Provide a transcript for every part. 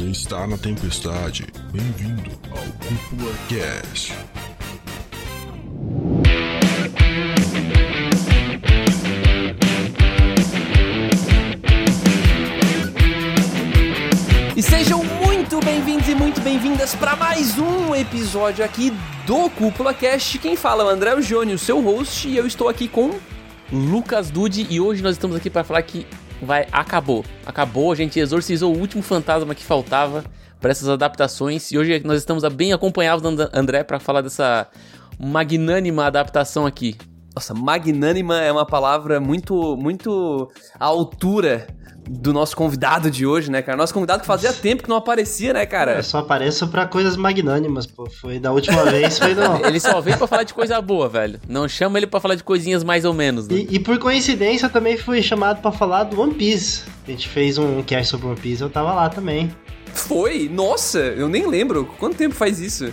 Você está na tempestade. Bem-vindo ao Cúpula Cast. E sejam muito bem-vindos e muito bem-vindas para mais um episódio aqui do Cúpula Cast. Quem fala é o André Jônio, seu host, e eu estou aqui com Lucas Dude e hoje nós estamos aqui para falar que vai acabou. Acabou, a gente exorcizou o último fantasma que faltava para essas adaptações e hoje nós estamos bem acompanhados do André para falar dessa magnânima adaptação aqui. Nossa, magnânima é uma palavra muito muito à altura do nosso convidado de hoje, né, cara? Nosso convidado que fazia tempo que não aparecia, né, cara? Eu só apareço pra coisas magnânimas, pô. Foi da última vez, foi não. Ele só veio pra falar de coisa boa, velho. Não chama ele pra falar de coisinhas mais ou menos. Né? E, e, por coincidência eu também fui chamado pra falar do One Piece. A gente fez um cast sobre One Piece, eu tava lá também. Foi? Nossa, eu nem lembro. Quanto tempo faz isso?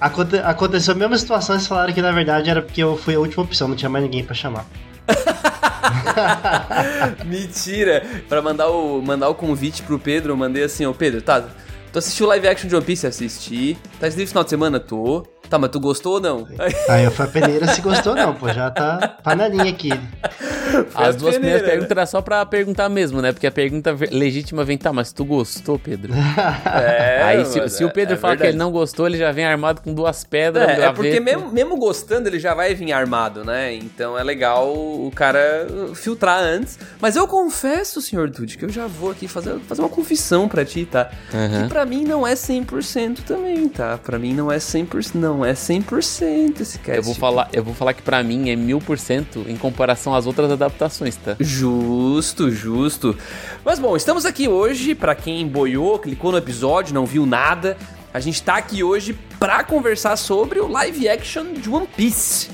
Aconte aconteceu a mesma situação, eles falaram que na verdade era porque eu fui a última opção, não tinha mais ninguém para chamar. Mentira! Pra mandar o, mandar o convite pro Pedro, eu mandei assim, ô Pedro, tá, tu assistiu live action de One Piece? Assisti. Tá assistindo final de semana? Tô. Tá, mas tu gostou ou não? Aí eu fui a peneira se gostou não, pô, já tá panelinha aqui. As duas primeiras perguntas era só pra perguntar mesmo, né? Porque a pergunta legítima vem, tá, mas tu gostou, Pedro? É, Aí se, se, o Pedro é, falar que ele não gostou, ele já vem armado com duas pedras. É, é porque mesmo, mesmo gostando, ele já vai vir armado, né? Então é legal o cara filtrar antes. Mas eu confesso, senhor Dude, que eu já vou aqui fazer, fazer uma confissão pra ti, tá? Uhum. Que pra mim não é 100% também, tá? Pra mim não é 100%, não é 100% esse cast. Eu vou falar, eu vou falar que pra mim é 1000% em comparação às outras adaptações, tá? Justo, justo. Mas bom, estamos aqui hoje, para quem boiou, clicou no episódio, não viu nada, a gente tá aqui hoje para conversar sobre o live action de One Piece.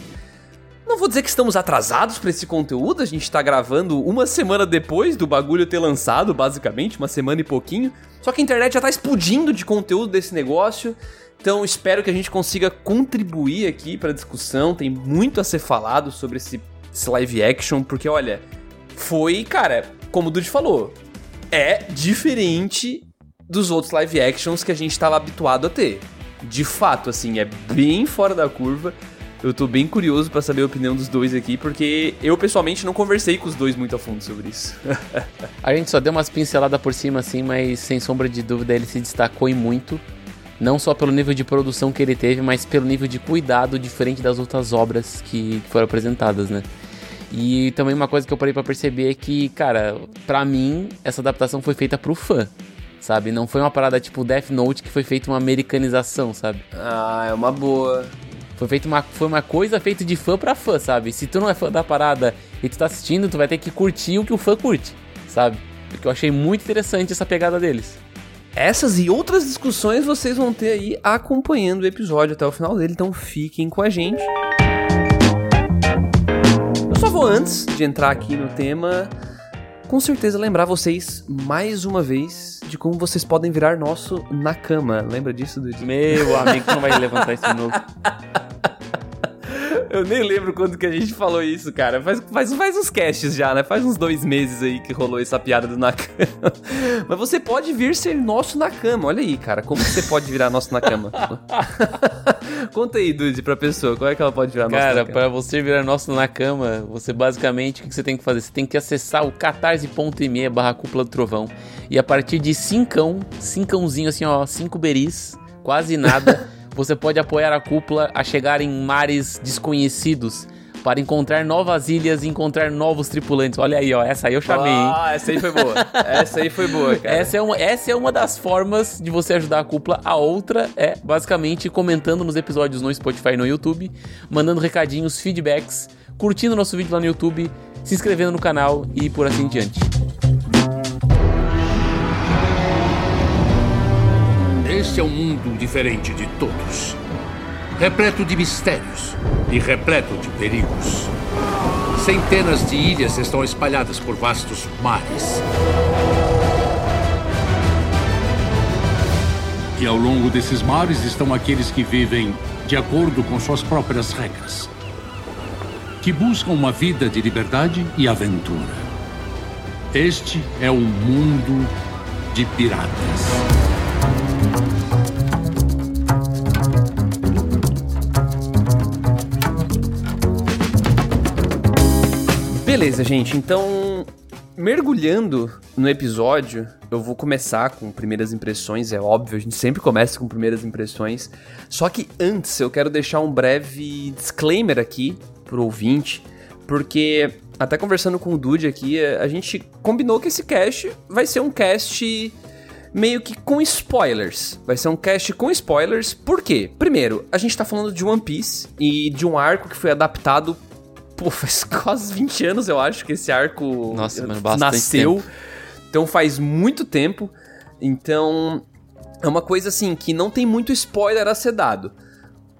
Não vou dizer que estamos atrasados para esse conteúdo, a gente tá gravando uma semana depois do bagulho ter lançado, basicamente, uma semana e pouquinho. Só que a internet já tá explodindo de conteúdo desse negócio. Então espero que a gente consiga contribuir aqui para a discussão. Tem muito a ser falado sobre esse esse live action, porque olha, foi, cara, como o Dude falou, é diferente dos outros live actions que a gente estava habituado a ter. De fato, assim, é bem fora da curva. Eu tô bem curioso para saber a opinião dos dois aqui, porque eu pessoalmente não conversei com os dois muito a fundo sobre isso. a gente só deu umas pinceladas por cima, assim, mas sem sombra de dúvida ele se destacou em muito. Não só pelo nível de produção que ele teve, mas pelo nível de cuidado diferente das outras obras que foram apresentadas, né? E também uma coisa que eu parei para perceber é que, cara, para mim, essa adaptação foi feita pro fã, sabe? Não foi uma parada tipo Death Note que foi feita uma americanização, sabe? Ah, é uma boa. Foi feita uma, foi uma coisa feita de fã para fã, sabe? Se tu não é fã da parada e tu tá assistindo, tu vai ter que curtir o que o fã curte, sabe? Porque eu achei muito interessante essa pegada deles. Essas e outras discussões vocês vão ter aí acompanhando o episódio até o final dele, então fiquem com a gente só vou antes de entrar aqui no tema, com certeza lembrar vocês mais uma vez de como vocês podem virar nosso na cama. Lembra disso, Dude? Meu amigo, não vai levantar isso de novo. Eu nem lembro quando que a gente falou isso, cara. Faz, faz, faz uns casts já, né? Faz uns dois meses aí que rolou essa piada do Nakama. Mas você pode vir ser nosso Nakama. Olha aí, cara. Como você pode virar nosso Nakama? Conta aí, Dude, pra pessoa. Como é que ela pode virar nosso Cara, pra você virar nosso Nakama, você basicamente, o que você tem que fazer? Você tem que acessar o catarse.me barra cúpula do trovão. E a partir de cincão, cincãozinho assim, ó, cinco beris, quase nada... você pode apoiar a cúpula a chegar em mares desconhecidos para encontrar novas ilhas e encontrar novos tripulantes. Olha aí, ó, essa aí eu chamei, Ah, essa aí foi boa. essa aí foi boa, cara. Essa é, uma, essa é uma das formas de você ajudar a cúpula. A outra é, basicamente, comentando nos episódios no Spotify e no YouTube, mandando recadinhos, feedbacks, curtindo nosso vídeo lá no YouTube, se inscrevendo no canal e por assim diante. Este é um mundo diferente de todos. Repleto de mistérios e repleto de perigos. Centenas de ilhas estão espalhadas por vastos mares. E ao longo desses mares estão aqueles que vivem de acordo com suas próprias regras. Que buscam uma vida de liberdade e aventura. Este é o mundo de piratas. Beleza, gente. Então, mergulhando no episódio, eu vou começar com primeiras impressões, é óbvio, a gente sempre começa com primeiras impressões. Só que antes eu quero deixar um breve disclaimer aqui pro ouvinte, porque até conversando com o Dude aqui, a gente combinou que esse cast vai ser um cast meio que com spoilers. Vai ser um cast com spoilers, por quê? Primeiro, a gente tá falando de One Piece e de um arco que foi adaptado. Pô, faz quase 20 anos, eu acho, que esse arco Nossa, mano, nasceu. Tempo. Então faz muito tempo. Então é uma coisa assim que não tem muito spoiler a ser dado.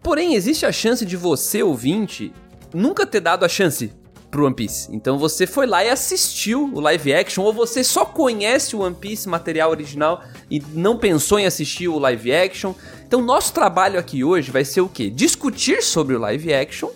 Porém, existe a chance de você, ouvinte, nunca ter dado a chance pro One Piece. Então você foi lá e assistiu o live action, ou você só conhece o One Piece material original e não pensou em assistir o live action. Então nosso trabalho aqui hoje vai ser o quê? Discutir sobre o live action,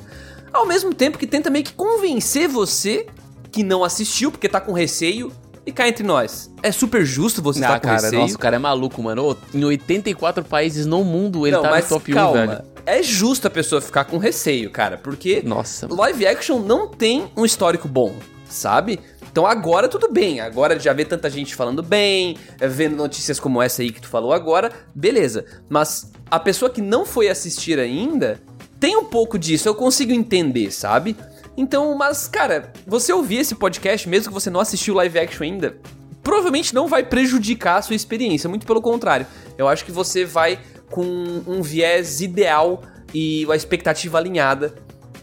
ao mesmo tempo que tenta meio que convencer você que não assistiu porque tá com receio e cá entre nós, é super justo você estar tá com cara, receio. Nossa, o cara é maluco, mano. em 84 países no mundo ele não, tá no top calma. 1, velho. É justo a pessoa ficar com receio, cara, porque Nossa. live action não tem um histórico bom, sabe? Então agora tudo bem, agora já vê tanta gente falando bem, vendo notícias como essa aí que tu falou agora, beleza. Mas a pessoa que não foi assistir ainda tem um pouco disso, eu consigo entender, sabe? Então, mas, cara, você ouvir esse podcast, mesmo que você não assistiu live action ainda, provavelmente não vai prejudicar a sua experiência, muito pelo contrário. Eu acho que você vai com um viés ideal e a expectativa alinhada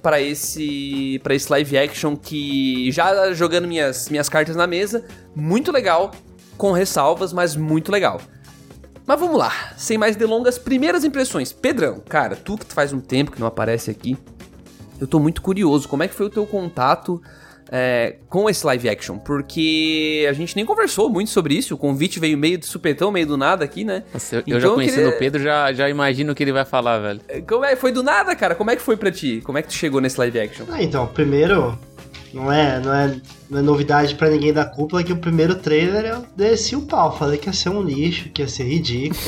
para esse para esse live action que já jogando minhas minhas cartas na mesa, muito legal, com ressalvas, mas muito legal. Mas vamos lá, sem mais delongas, primeiras impressões. Pedrão, cara, tu que faz um tempo que não aparece aqui, eu tô muito curioso. Como é que foi o teu contato é, com esse live action? Porque a gente nem conversou muito sobre isso. O convite veio meio de supetão, meio do nada aqui, né? Nossa, eu, então, eu já conhecendo queria... o Pedro, já, já imagino o que ele vai falar, velho. Como é? Foi do nada, cara? Como é que foi pra ti? Como é que tu chegou nesse live action? Ah, então, primeiro, não é, não é, não é novidade para ninguém da cúpula que o primeiro trailer eu desci o pau. Falei que ia ser um lixo, que ia ser ridículo,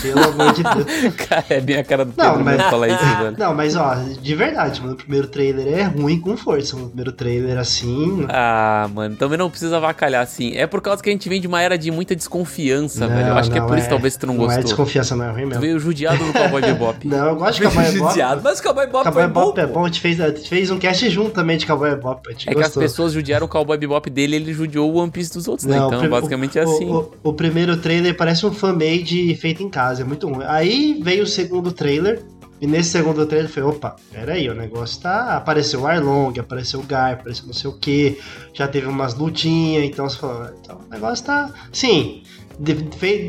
pelo amor de Deus. Cara, é bem a cara do não, mas, falar isso, velho. Não, mas ó, de verdade, mano, o primeiro trailer é ruim com força. O primeiro trailer assim. Ah, mano, também não precisa avacalhar assim. É por causa que a gente vem de uma era de muita desconfiança, não, velho. Eu acho que é por é, isso talvez tu não, não é gostou. Não é desconfiança, não é ruim mesmo. Tu veio judiado do Cowboy Bebop. não, eu gosto de Cowboy Bebop. judiado, mas Cowboy Bebop Cowboy Bebop é bom. A gente fez, a gente fez um cast junto também de Cowboy Bebop. É gostou. que as pessoas judiaram o Cowboy Bebop dele ele judiou o One Piece dos outros, né? não? Então, basicamente é assim. O, o, primeiro trailer parece um fan-made feito em casa, é muito ruim. Aí veio o segundo trailer, e nesse segundo trailer foi, opa, peraí, o negócio tá. Apareceu o Arlong, apareceu o Guy, apareceu não sei o que, já teve umas lutinhas, então você falou, então o negócio tá. Sim, de,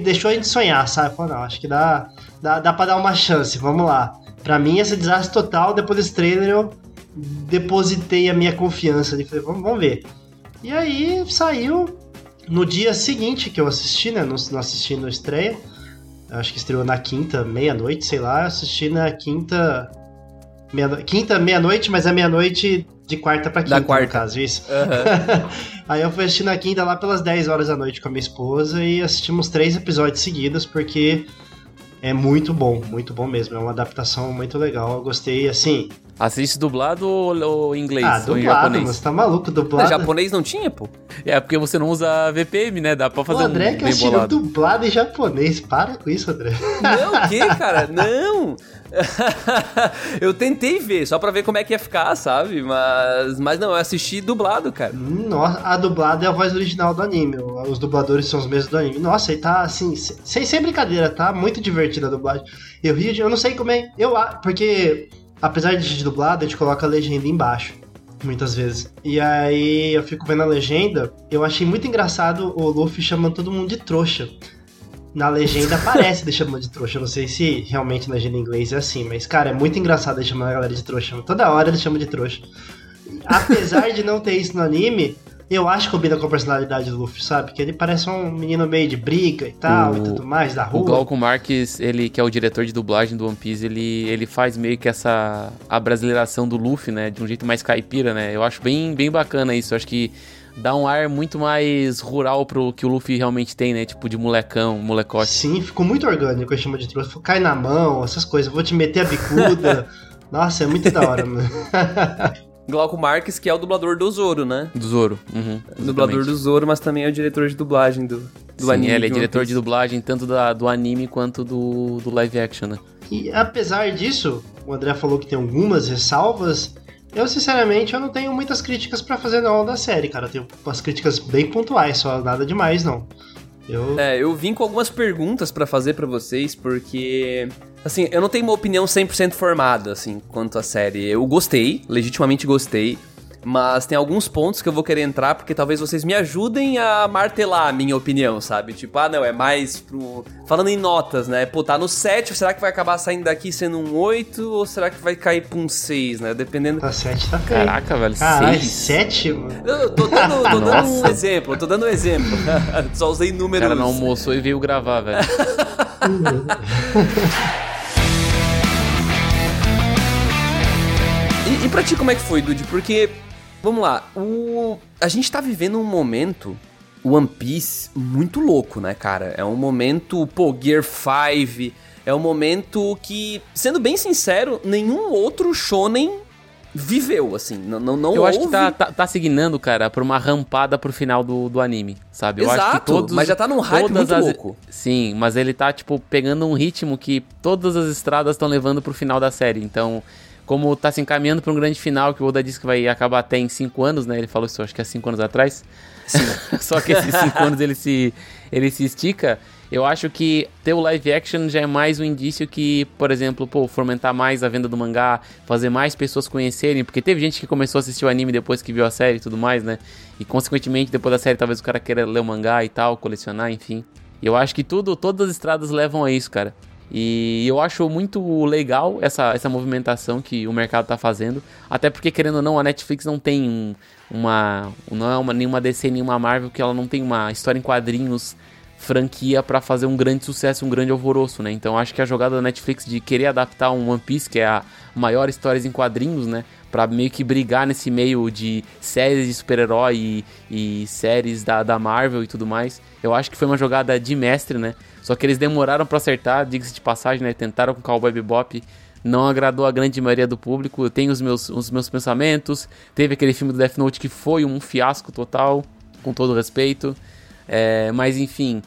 deixou a gente sonhar, sabe? Falou, não, acho que dá, dá, dá pra dar uma chance, vamos lá. Pra mim, esse desastre total, depois desse trailer, eu depositei a minha confiança ali. Falei, vamos, vamos ver. E aí saiu no dia seguinte que eu assisti, né? Não, não assisti no estreia. Acho que estreou na quinta, meia-noite, sei lá. Assisti na quinta. Meia, quinta, meia-noite, mas é meia-noite de quarta pra quinta, da quarta. no caso, isso. Uhum. aí eu fui assistir na quinta lá pelas 10 horas da noite com a minha esposa e assistimos três episódios seguidos, porque é muito bom, muito bom mesmo. É uma adaptação muito legal. Eu gostei, assim. Assiste dublado ou, ou inglês? Ah, dublado, ou japonês? Mas tá maluco, dublado. Não, japonês não tinha, pô? É, porque você não usa VPN, né? Dá pra fazer o André um que assistiu dublado em japonês. Para com isso, André. Não, o quê, cara? Não! eu tentei ver, só pra ver como é que ia ficar, sabe? Mas, mas não, eu assisti dublado, cara. Nossa, a dublada é a voz original do anime. Os dubladores são os mesmos do anime. Nossa, e tá assim, sem, sem brincadeira, tá muito divertida a dublagem. Eu rio de, eu não sei como é. Eu, porque apesar de dublado, a gente coloca a legenda embaixo. Muitas vezes. E aí eu fico vendo a legenda, eu achei muito engraçado o Luffy chamando todo mundo de trouxa. Na legenda aparece ele chamando de trouxa. Eu não sei se realmente na legenda em inglês é assim, mas, cara, é muito engraçado ele chamando a galera de trouxa. Toda hora ele chama de trouxa. Apesar de não ter isso no anime, eu acho que combina com a personalidade do Luffy, sabe? Que ele parece um menino meio de briga e tal o, e tudo mais, da rua. O Glauco Marques, ele que é o diretor de dublagem do One Piece, ele, ele faz meio que essa abrasileiração do Luffy, né? De um jeito mais caipira, né? Eu acho bem, bem bacana isso. Eu acho que dá um ar muito mais rural pro que o Luffy realmente tem, né? Tipo de molecão, molecote. Sim, ficou muito orgânico, eu chamo de trouxa. Cai na mão, essas coisas. Vou te meter a bicuda. Nossa, é muito da hora, mano. Glauco Marques, que é o dublador do Zoro, né? Do Zoro, uhum, Dublador do Zoro, mas também é o diretor de dublagem do, do Sim, anime. ele é de diretor de dublagem tanto da, do anime quanto do, do live action, né? E apesar disso, o André falou que tem algumas ressalvas. Eu, sinceramente, eu não tenho muitas críticas pra fazer não da série, cara. Eu tenho umas críticas bem pontuais, só nada demais, não. Eu... É, eu vim com algumas perguntas pra fazer pra vocês, porque. Assim, eu não tenho uma opinião 100% formada, assim, quanto à série. Eu gostei, legitimamente gostei. Mas tem alguns pontos que eu vou querer entrar, porque talvez vocês me ajudem a martelar a minha opinião, sabe? Tipo, ah, não, é mais pro. Falando em notas, né? Pô, tá no 7, será que vai acabar saindo daqui sendo um 8? Ou será que vai cair pra um 6, né? Dependendo. Tá 7, tá. Caraca, velho, Caralho, seis? 7, mano. Eu tô dando, tô dando um exemplo, eu tô dando um exemplo. Só usei O números. cara não almoçou e veio gravar, velho. pra ti, como é que foi, Dude? Porque, vamos lá, o... a gente tá vivendo um momento, One Piece, muito louco, né, cara? É um momento, pô, Gear 5, é um momento que, sendo bem sincero, nenhum outro shonen viveu, assim, não, não, não Eu acho que houve- tá, tá, tá seguindo, cara, por uma rampada pro final do, do anime, sabe? Eu acho que Exato, todos, mas já tá num hype muito as- louco. Sim, mas ele tá, tipo, pegando um ritmo que todas as estradas estão levando pro final da série. Então, como tá se encaminhando pra um grande final, que o Oda disse que vai acabar até em 5 anos, né? Ele falou isso, acho que há 5 anos atrás. Só que esses 5 anos ele se, ele se estica. Eu acho que ter o live action já é mais um indício que, por exemplo, pô, fomentar mais a venda do mangá, fazer mais pessoas conhecerem, porque teve gente que começou a assistir o anime depois que viu a série e tudo mais, né? E consequentemente, depois da série, talvez o cara queira ler o mangá e tal, colecionar, enfim. E eu acho que tudo, todas as estradas levam a isso, cara. E eu acho muito legal essa, essa movimentação que o mercado tá fazendo. Até porque, querendo ou não, a Netflix não tem um- uma. Não é uma, nenhuma DC, nenhuma Marvel, que ela não tem uma história em quadrinhos franquia pra fazer um grande sucesso, um grande alvoroço, né? Então acho que a jogada da Netflix de querer adaptar um One Piece, que é a maior história em quadrinhos, né? Pra meio que brigar nesse meio de séries de super-herói e, e séries da, da Marvel e tudo mais. Eu acho que foi uma jogada de mestre, né? Só que eles demoraram pra acertar, diga-se de passagem, né? Tentaram com Cowboy Bebop, não agradou a grande maioria do público. Eu tenho os meus, os meus pensamentos. Teve aquele filme do Death Note que foi um fiasco total, com todo respeito. É, mas enfim,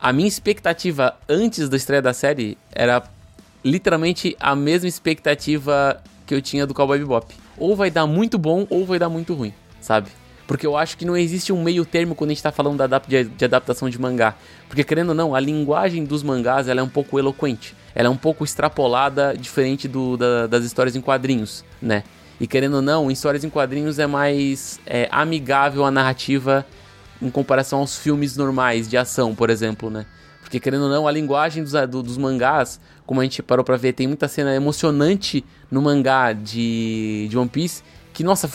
a minha expectativa antes da estreia da série era literalmente a mesma expectativa que eu tinha do Cowboy Bebop. Ou vai dar muito bom ou vai dar muito ruim, sabe? Porque eu acho que não existe um meio termo quando a gente tá falando de, adaptação de mangá. Porque querendo ou não, a linguagem dos mangás ela é um pouco eloquente. Ela é um pouco extrapolada, diferente do, da- das histórias em quadrinhos, né? E querendo ou não, histórias em quadrinhos é mais é, amigável à narrativa em comparação aos filmes normais de ação, por exemplo, né? Porque querendo ou não, a linguagem dos, do- dos mangás, como a gente parou pra ver, tem muita cena emocionante no mangá de, de One Piece, que, nossa,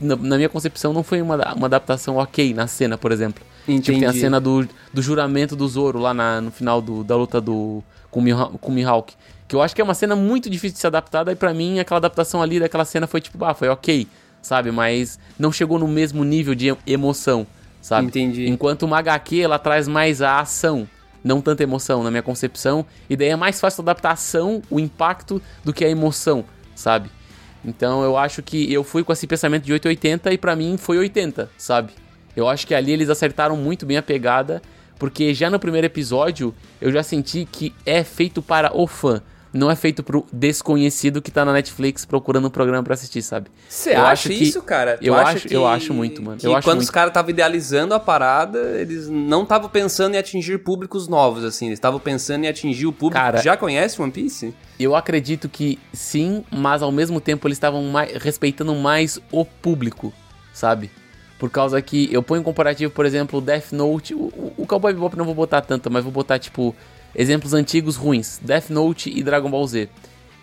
na, na minha concepção não foi uma, uma adaptação ok na cena, por exemplo. Tipo, tem a Entendi. cena do, do juramento do Zoro lá na- no final do- da luta do, com, com o Mihawk. Que eu acho que é uma cena muito difícil de ser adaptada, e pra mim aquela adaptação ali daquela cena foi tipo, ah, foi ok, sabe? Mas não chegou no mesmo nível de em- emoção, sabe? Entendi. Enquanto uma HQ ela traz mais a ação, não tanta emoção, na minha concepção. E daí é mais fácil adaptar a ação, o impacto, do que a emoção, sabe? Então eu acho que eu fui com esse pensamento de 880 e pra mim foi 80, sabe? Eu acho que ali eles acertaram muito bem a pegada, porque já no primeiro episódio eu já senti que é feito para o fã. Não é feito pro desconhecido que tá na Netflix procurando um programa pra assistir, sabe? Você acha acho que- isso, cara? Tu eu acho- eu acho muito, mano. Que Eu acho quando muito. os caras estavam idealizando a parada, eles não estavam pensando em atingir públicos novos, assim. Eles estavam pensando em atingir o público Cara- que já conhece One Piece? Eu acredito que sim, mas ao mesmo tempo eles estavam mais- respeitando mais o público, sabe? Por causa que eu ponho em comparativo, por exemplo, o Death Note. O, o- o Cowboy Bebop não vou botar tanto, mas vou botar, tipo, exemplos antigos ruins: Death Note e Dragon Ball Z.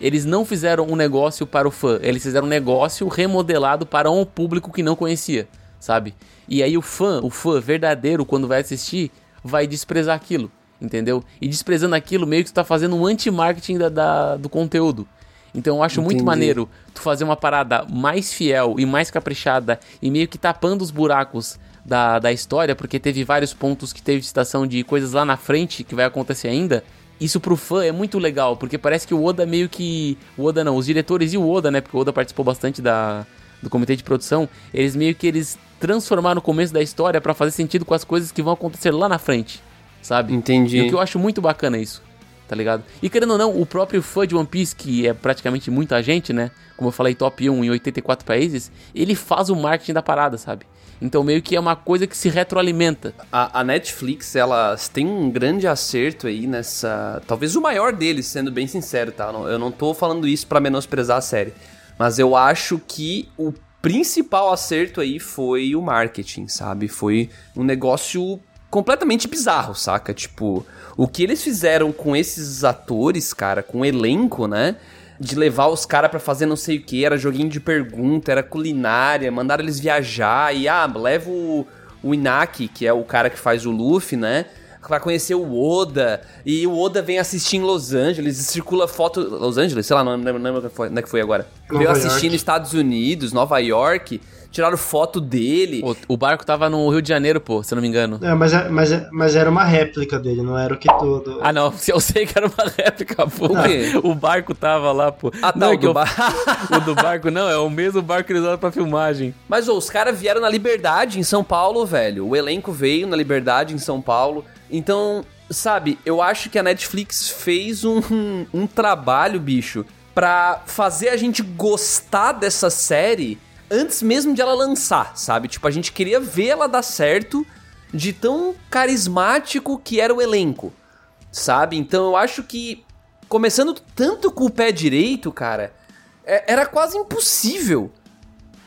Eles não fizeram um negócio para o fã, eles fizeram um negócio remodelado para um público que não conhecia, sabe? E aí o fã, o fã verdadeiro, quando vai assistir, vai desprezar aquilo, entendeu? E desprezando aquilo, meio que tu tá fazendo um anti-marketing da, da- do conteúdo. Então eu acho muito Entendi. maneiro tu fazer uma parada mais fiel e mais caprichada e meio que tapando os buracos da, da história, porque teve vários pontos que teve citação de coisas lá na frente que vai acontecer ainda. Isso pro fã é muito legal, porque parece que o Oda meio que. O Oda não, os diretores e o Oda, né? Porque o Oda participou bastante da, do comitê de produção, eles meio que eles transformaram o começo da história para fazer sentido com as coisas que vão acontecer lá na frente, sabe? Entendi. E o que eu acho muito bacana é isso, tá ligado? E querendo ou não, o próprio fã de One Piece, que é praticamente muita gente, né? Como eu falei, top 1 em 84 países, ele faz o marketing da parada, sabe? Então meio que é uma coisa que se retroalimenta. A, a, Netflix, ela tem um grande acerto aí nessa. Talvez o maior deles, sendo bem sincero, tá? Eu não tô falando isso para menosprezar a série. Mas eu acho que o principal acerto aí foi o marketing, sabe? Foi um negócio completamente bizarro, saca? Tipo, o que eles fizeram com esses atores, cara, com o elenco, né? De levar os caras para fazer não sei o que, era joguinho de pergunta, era culinária, mandaram eles viajar e ah, leva o, o Inaki, que é o cara que faz o Luffy, né? Pra conhecer o Oda, e o Oda vem assistir em Los Angeles, circula foto. Los Angeles? Sei lá, não lembro, não lembro onde é que foi agora. Nova Veio assistir nos Estados Unidos, Nova York tiraram foto dele. O, o, barco tava no Rio de Janeiro, pô, se eu não me engano. É, mas, é, mas, é, mas era uma réplica dele, não era o que todo. Ah, não, eu sei que era uma réplica, pô. O barco tava lá, pô. Ah, tá, não, o, do eu... bar... o do barco não, é o mesmo barco que eles usaram pra filmagem. Mas, ô, os caras vieram na Liberdade, em São Paulo, velho. O elenco veio na Liberdade, em São Paulo. Então, sabe, eu acho que a Netflix fez um, um, um trabalho, bicho, pra fazer a gente gostar dessa série antes mesmo de ela lançar, sabe? Tipo, a gente queria ver ela dar certo de tão carismático que era o elenco, sabe? Então eu acho que, começando tanto com o pé direito, cara, é, era quase impossível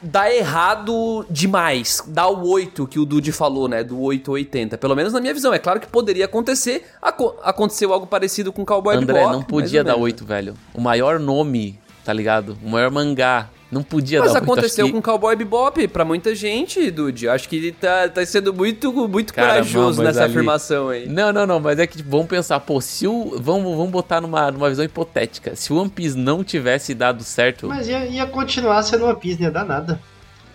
dar errado demais. Dar o 8 que o Dude falou, né? Do 880. Pelo menos na minha visão. É claro que poderia acontecer. Aco aconteceu algo parecido com Cowboy André, Bebop. não podia dar 8, velho. O maior nome, tá ligado? O maior mangá não podia Mas dar aconteceu que... com Cowboy Bebop pra muita gente, Dude. Acho que ele tá, tá sendo muito, muito Cara, corajoso nessa ali... afirmação aí. Não, não, não. Mas é que tipo, vamos pensar, pô, se o. Vamos, vamos botar numa, numa visão hipotética. Se o One Piece não tivesse dado certo. Mas ia, ia continuar sendo One Piece, não ia dar nada.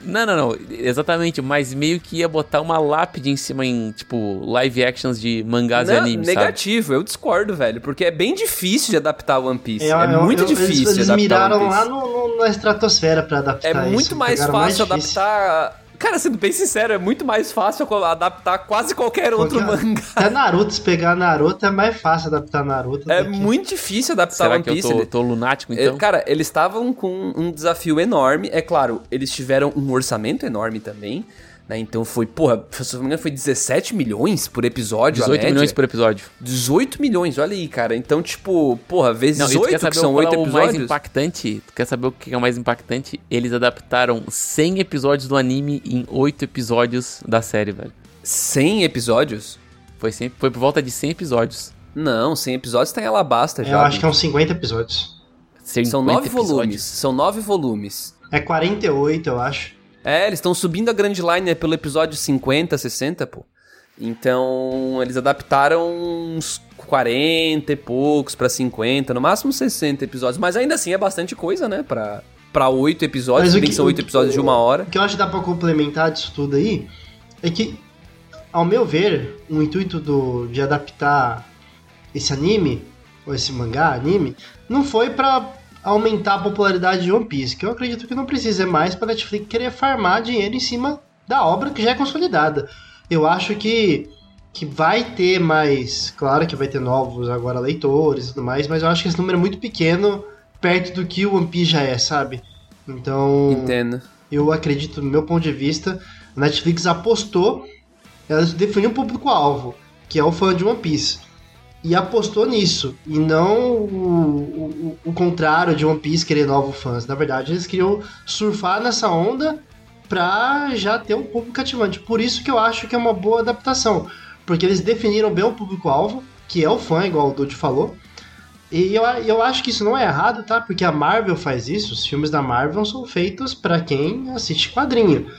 Não, não, não. Exatamente, mas meio que ia botar uma lápide em cima em, tipo, live actions de mangás não, e animes, negativo, sabe? eu discordo, velho. Porque é bem difícil de adaptar One Piece. É, é muito eu, difícil eles, Eles miraram lá no, no, na estratosfera pra adaptar É muito isso, mais fácil mais adaptar Cara, sendo bem sincero, é muito mais fácil adaptar quase qualquer outro Porque mangá. Até Naruto, se pegar Naruto, é mais fácil adaptar Naruto. É muito difícil adaptar Será One Piece. Que eu tô, tô lunático, então? É, cara, eles estavam com um desafio enorme. É claro, eles tiveram um orçamento enorme também. Né? Então foi, porra, se não me engano, foi 17 milhões por episódio. 18 milhões por episódio. 18 milhões, olha aí, cara. Então, tipo, porra, vezes não, 8, que são 8 episódios. o mais impactante? Tu quer saber o que é o mais impactante? Eles adaptaram 100 episódios do anime em 8 episódios da série, velho. 100 episódios? Foi, 100, foi por volta de 100 episódios. Não, 100 episódios tá em Alabasta já. Eu acho que é uns 50 episódios. 50 são 9 episódios. volumes. São 9 volumes. É 48, eu acho. É, eles estão subindo a Grand Line pelo episódio 50, 60, pô. Então, eles adaptaram uns 40 e poucos para 50, no máximo 60 episódios. Mas ainda assim é bastante coisa, né? Pra, pra 8 episódios, bem que são 8 episódios de uma hora. O que eu acho que dá pra complementar disso tudo aí é que, ao meu ver, o intuito do, de adaptar esse anime, ou esse mangá, anime, não foi para aumentar a popularidade de One Piece, que eu acredito que não precisa mais para Netflix querer farmar dinheiro em cima da obra que já é consolidada. Eu acho que que vai ter mais, claro que vai ter novos agora leitores e tudo mais, mas eu acho que esse número é muito pequeno perto do que o One Piece já é, sabe? Então, entendo. Eu acredito, do meu ponto de vista, a Netflix apostou, ela definiu um público-alvo, que é o fã de One Piece e apostou nisso. E não o, o, o, contrário de One Piece querer novos fãs. Na verdade, eles queriam surfar nessa onda pra já ter um público cativante. Por isso que eu acho que é uma boa adaptação. Porque eles definiram bem o público-alvo, que é o fã, igual o Dude falou. E eu, eu acho que isso não é errado, tá? Porque a Marvel faz isso. Os filmes da Marvel são feitos para quem assiste quadrinho.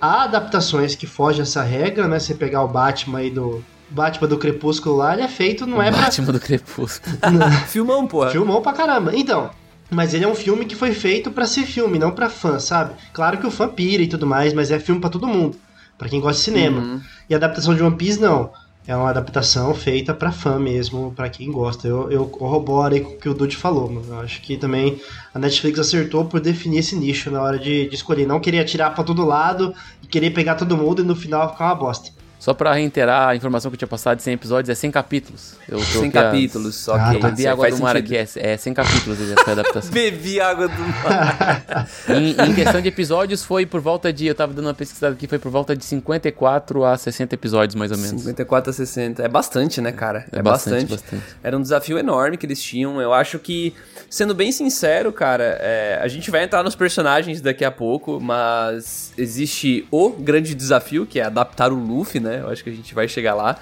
Há adaptações que fogem essa regra, né? Você pegar o Batman aí do, Batman do Crepúsculo lá, ele é feito, não o é Batman pra... Batman do Crepúsculo. Filmão, porra. Filmão pra caramba. Então, mas ele é um filme que foi feito para ser filme, não para fã, sabe? Claro que o fã pira e tudo mais, mas é filme para todo mundo. para quem gosta de cinema. Uhum. E a adaptação de One Piece, não. é uma adaptação feita para fã mesmo, para quem gosta. Eu, eu corroboro aí com o que o Dude falou, mano. Eu acho que também a Netflix acertou por definir esse nicho na hora de, de escolher. Não queria tirar para todo lado e querer pegar todo mundo e no final ficar uma bosta. Só pra reiterar a informação que eu tinha passado de 100 episódios, é 100 capítulos. Eu 100 capítulos, ok. Ah, tá. Bebi água do mar aqui, é, é 100 capítulos essa adaptação. Bebi água do mar. em, em, questão de episódios, foi por volta de, eu tava dando uma pesquisada aqui, foi por volta de 54 a 60 episódios, mais ou menos. 54 a 60. É bastante, né, cara? É, é bastante, bastante. Era um desafio enorme que eles tinham. Eu acho que, sendo bem sincero, cara, é, a gente vai entrar nos personagens daqui a pouco, mas existe o grande desafio, que é adaptar o Luffy, né? Eu acho que a gente vai chegar lá.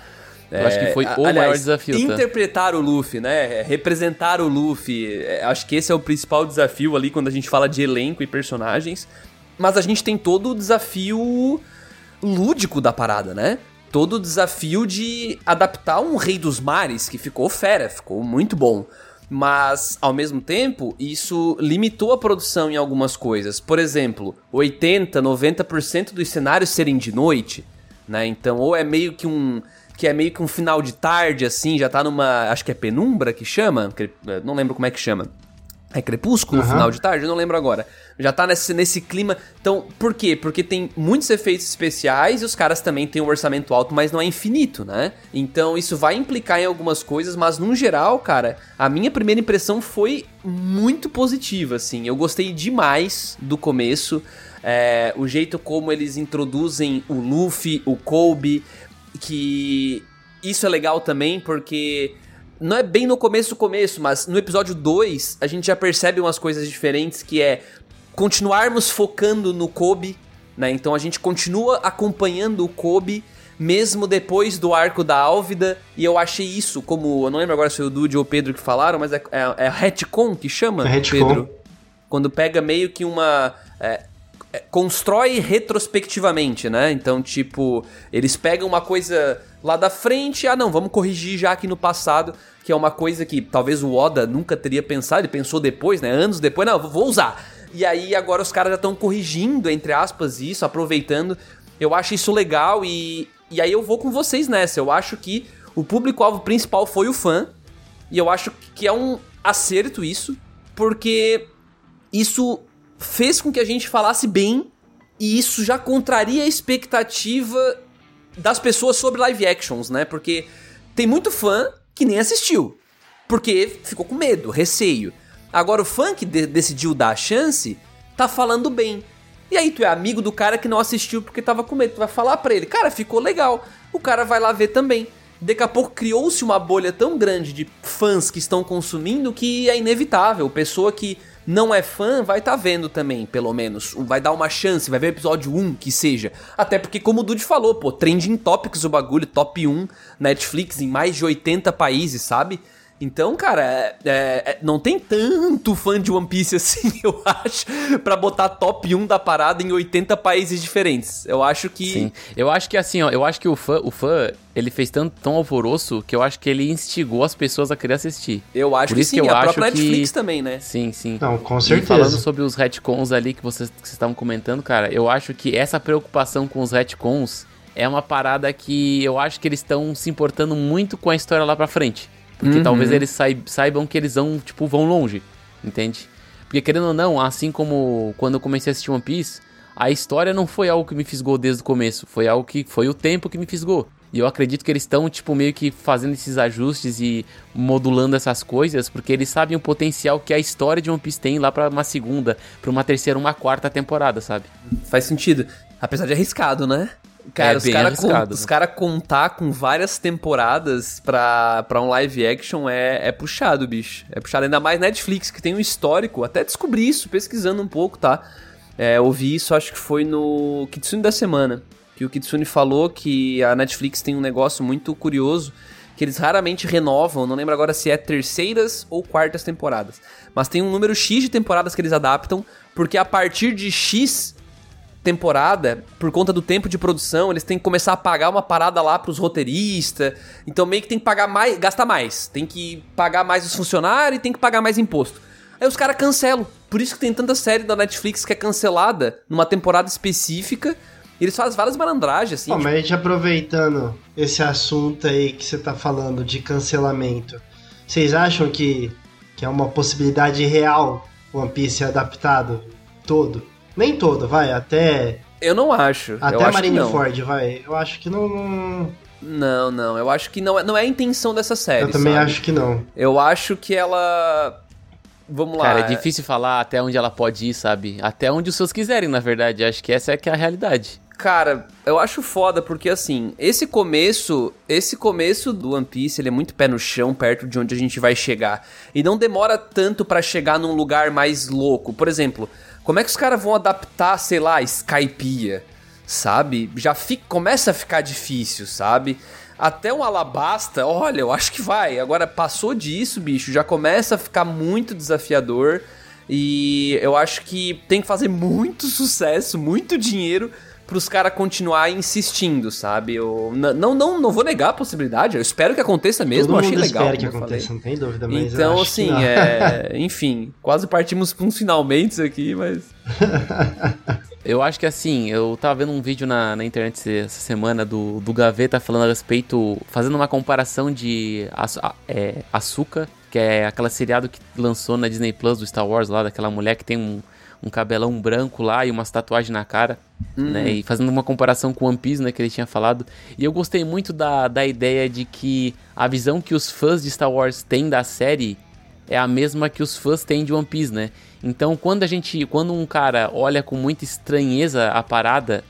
Eu acho que foi é, o aliás, maior desafio. Tá? Interpretar o Luffy, né? Representar o Luffy. É, acho que esse é o principal desafio ali quando a gente fala de elenco e personagens. Mas a gente tem todo o desafio lúdico da parada, né? Todo o desafio de adaptar um Rei dos Mares, que ficou fera, ficou muito bom. Mas, ao mesmo tempo, isso limitou a produção em algumas coisas. Por exemplo, 80, 90% dos cenários serem de noite né? Então, ou é meio que um que é meio que um final de tarde assim, já tá numa, acho que é penumbra que chama, não lembro como é que chama. É crepúsculo, uhum. final de tarde, eu não lembro agora. Já tá nesse, nesse clima. Então, por quê? Porque tem muitos efeitos especiais e os caras também têm um orçamento alto, mas não é infinito, né? Então, isso vai implicar em algumas coisas, mas no geral, cara, a minha primeira impressão foi muito positiva, assim. Eu gostei demais do começo é, o jeito como eles introduzem o Luffy, o Kobe, que isso é legal também porque não é bem no começo do começo, mas no episódio 2 a gente já percebe umas coisas diferentes que é continuarmos focando no Kobe, né? Então a gente continua acompanhando o Kobe mesmo depois do arco da Álvida, e eu achei isso, como, eu não lembro agora se foi o Dude ou o Pedro que falaram, mas é, é, é retcon que chama, é Pedro? Quando pega meio que uma... É, constrói retrospectivamente, né? Então, tipo, eles pegam uma coisa lá da frente, ah não, vamos corrigir já aqui no passado, que é uma coisa que talvez o Oda nunca teria pensado, ele pensou depois, né? Anos depois, não, vou usar. E aí agora os caras já estão corrigindo, entre aspas, isso, aproveitando. Eu acho isso legal e, e aí eu vou com vocês nessa. Eu acho que o público-alvo principal foi o fã, e eu acho que é um acerto isso, porque isso fez com que a gente falasse bem e isso já contraria a expectativa das pessoas sobre live actions, né? Porque tem muito fã que nem assistiu, porque ficou com medo, receio. Agora o fã que de decidiu dar a chance tá falando bem. E aí tu é amigo do cara que não assistiu porque tava com medo, tu vai falar para ele, cara, ficou legal. O cara vai lá ver também. Daqui a pouco criou-se uma bolha tão grande de fãs que estão consumindo que é inevitável. Pessoa que não é fã, vai estar tá vendo também, pelo menos. Vai dar uma chance, vai ver o episódio 1, que seja. Até porque, como o Dude falou, pô, trending topics o bagulho, top 1, Netflix em mais de 80 países, sabe? Então, cara, é, é, é, não tem tanto fã de One Piece assim, eu acho, para botar top 1 da parada em 80 países diferentes. Eu acho que. Sim. Eu acho que assim, ó, eu acho que o fã, o fã ele fez tanto tão alvoroço que eu acho que ele instigou as pessoas a querer assistir. Eu acho Por que sim, que eu a acho própria que... Netflix também, né? Sim, sim. Não, com certeza. E falando sobre os retcons ali que vocês, que vocês estavam comentando, cara, eu acho que essa preocupação com os retcons é uma parada que eu acho que eles estão se importando muito com a história lá pra frente. Porque uhum. talvez eles saibam que eles vão, tipo, vão longe, entende? Porque querendo ou não, assim como quando eu comecei a assistir One Piece, a história não foi algo que me fisgou desde o começo, foi algo que foi o tempo que me fisgou. E eu acredito que eles estão, tipo, meio que fazendo esses ajustes e modulando essas coisas, porque eles sabem o potencial que a história de One Piece tem lá para uma segunda, para uma terceira, uma quarta temporada, sabe? Faz sentido. Apesar de arriscado, né? Cara, é os caras con cara contar com várias temporadas pra, pra um live action é, é puxado, bicho. É puxado. Ainda mais Netflix, que tem um histórico. Até descobri isso, pesquisando um pouco, tá? É, ouvi isso, acho que foi no Kitsune da semana. Que o Kitsune falou que a Netflix tem um negócio muito curioso. Que eles raramente renovam, não lembro agora se é terceiras ou quartas temporadas. Mas tem um número X de temporadas que eles adaptam, porque a partir de X temporada, por conta do tempo de produção, eles têm que começar a pagar uma parada lá pros roteiristas. Então meio que tem que pagar mais, gastar mais. Tem que pagar mais os funcionários e tem que pagar mais imposto. Aí os caras cancelam. Por isso que tem tanta série da Netflix que é cancelada numa temporada específica. E eles fazem várias malandragens, assim. Pô, tipo... mas a gente aproveitando esse assunto aí que você tá falando de cancelamento, vocês acham que, que é uma possibilidade real One Piece adaptado todo? Nem todo, vai, até. Eu não acho. Até a Marineford, vai. Eu acho que não... não... Não, não. Eu acho que não é, não é a intenção dessa série. Eu também sabe? acho que não. Eu acho que ela. Vamos lá. Cara, é difícil falar até onde ela pode ir, sabe? Até onde os seus quiserem, na verdade. Acho que essa é que é a realidade. Cara, eu acho foda porque assim, esse começo, esse começo do One Piece, ele é muito pé no chão, perto de onde a gente vai chegar. E não demora tanto para chegar num lugar mais louco. Por exemplo, como é que os caras vão adaptar, sei lá, Skypiea? sabe? Já fica, começa a ficar difícil, sabe? Até um Alabasta, olha, eu acho que vai. Agora passou disso, bicho, já começa a ficar muito desafiador. E eu acho que tem que fazer muito sucesso, muito dinheiro pros caras continuar insistindo, sabe? Eu não, não, não vou negar a possibilidade, eu espero que aconteça mesmo, Todo eu achei legal. Espero que aconteça, não tem dúvida, mas Então, assim, é, enfim, quase partimos pra uns finalmente aqui, mas Eu acho que assim, eu tava vendo um vídeo na, na internet essa semana do, do Gaveta falando a respeito, fazendo uma comparação de é, Açúcar, que é aquela seriado que lançou na Disney Plus do Star Wars lá, daquela mulher que tem um, um cabelão branco lá e umas tatuagens na cara, uhum. né? E fazendo uma comparação com One Piece, né, que ele tinha falado. E eu gostei muito da, da ideia de que a visão que os fãs de Star Wars têm da série é a mesma que os fãs têm de One Piece, né? Então, quando a gente, quando um cara olha com muita estranheza a parada,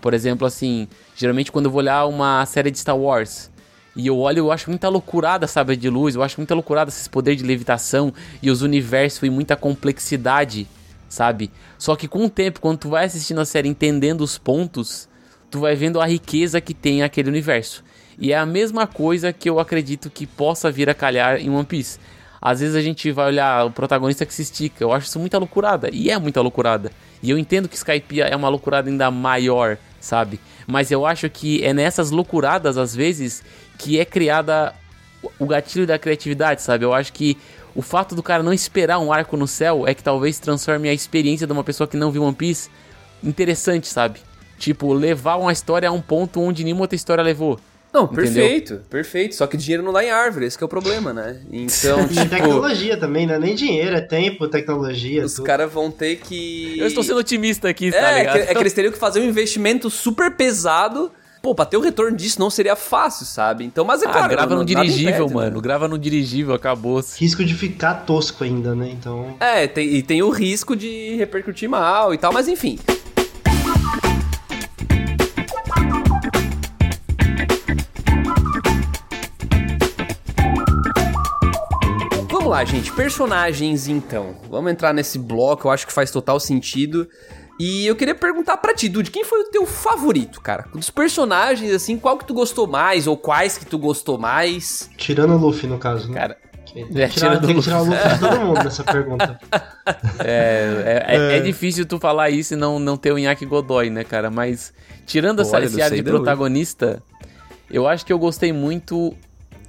por exemplo, assim, geralmente quando eu vou olhar uma série de Star Wars, e eu olho, eu acho muita loucurada sabe de luz, eu acho muita loucurada esses poderes de levitação e os universos e muita complexidade, sabe? Só que com o tempo, quando tu vai assistindo a série entendendo os pontos, tu vai vendo a riqueza que tem aquele universo. E é a mesma coisa que eu acredito que possa vir a calhar em One Piece. Às vezes a gente vai olhar o protagonista que se estica. Eu acho isso muita loucurada. E é muita loucurada. E eu entendo que Skype é uma loucurada ainda maior, sabe? Mas eu acho que é nessas loucuradas, às vezes, que é criada o gatilho da criatividade, sabe? Eu acho que o fato do cara não esperar um arco no céu é que talvez transforme a experiência de uma pessoa que não viu One Piece interessante, sabe? Tipo, levar uma história a um ponto onde nenhuma outra história levou. Não, Entendeu? perfeito, perfeito. Só que dinheiro não dá em árvore, esse é o problema, né? Então, tipo... tecnologia também, não é nem dinheiro, é tempo, tecnologia. Os caras vão ter que. Eu estou sendo otimista aqui, tá é, ligado? É que eles teriam que fazer um investimento super pesado. Pô, pra ter o retorno disso não seria fácil, sabe? Então, mas é ah, claro. grava no dirigível, impede, mano. Né? Grava no dirigível, acabou. -se. Risco de ficar tosco ainda, né? Então. É, tem, e tem o risco de repercutir mal e tal, mas enfim. Vamos lá, gente. Personagens, então. Vamos entrar nesse bloco, eu acho que faz total sentido. E eu queria perguntar pra ti, Dude, quem foi o teu favorito, cara? Dos personagens, assim, qual que tu gostou mais? Ou quais que tu gostou mais? Tirando o Luffy, no caso, né? Cara, é, tirar, tem que tirar o Luffy de todo mundo nessa pergunta. É, é, é, é, difícil tu falar isso e não, não ter o Inaki Godoy, né, cara? Mas tirando essa, esse ar de protagonista, eu acho que eu gostei muito.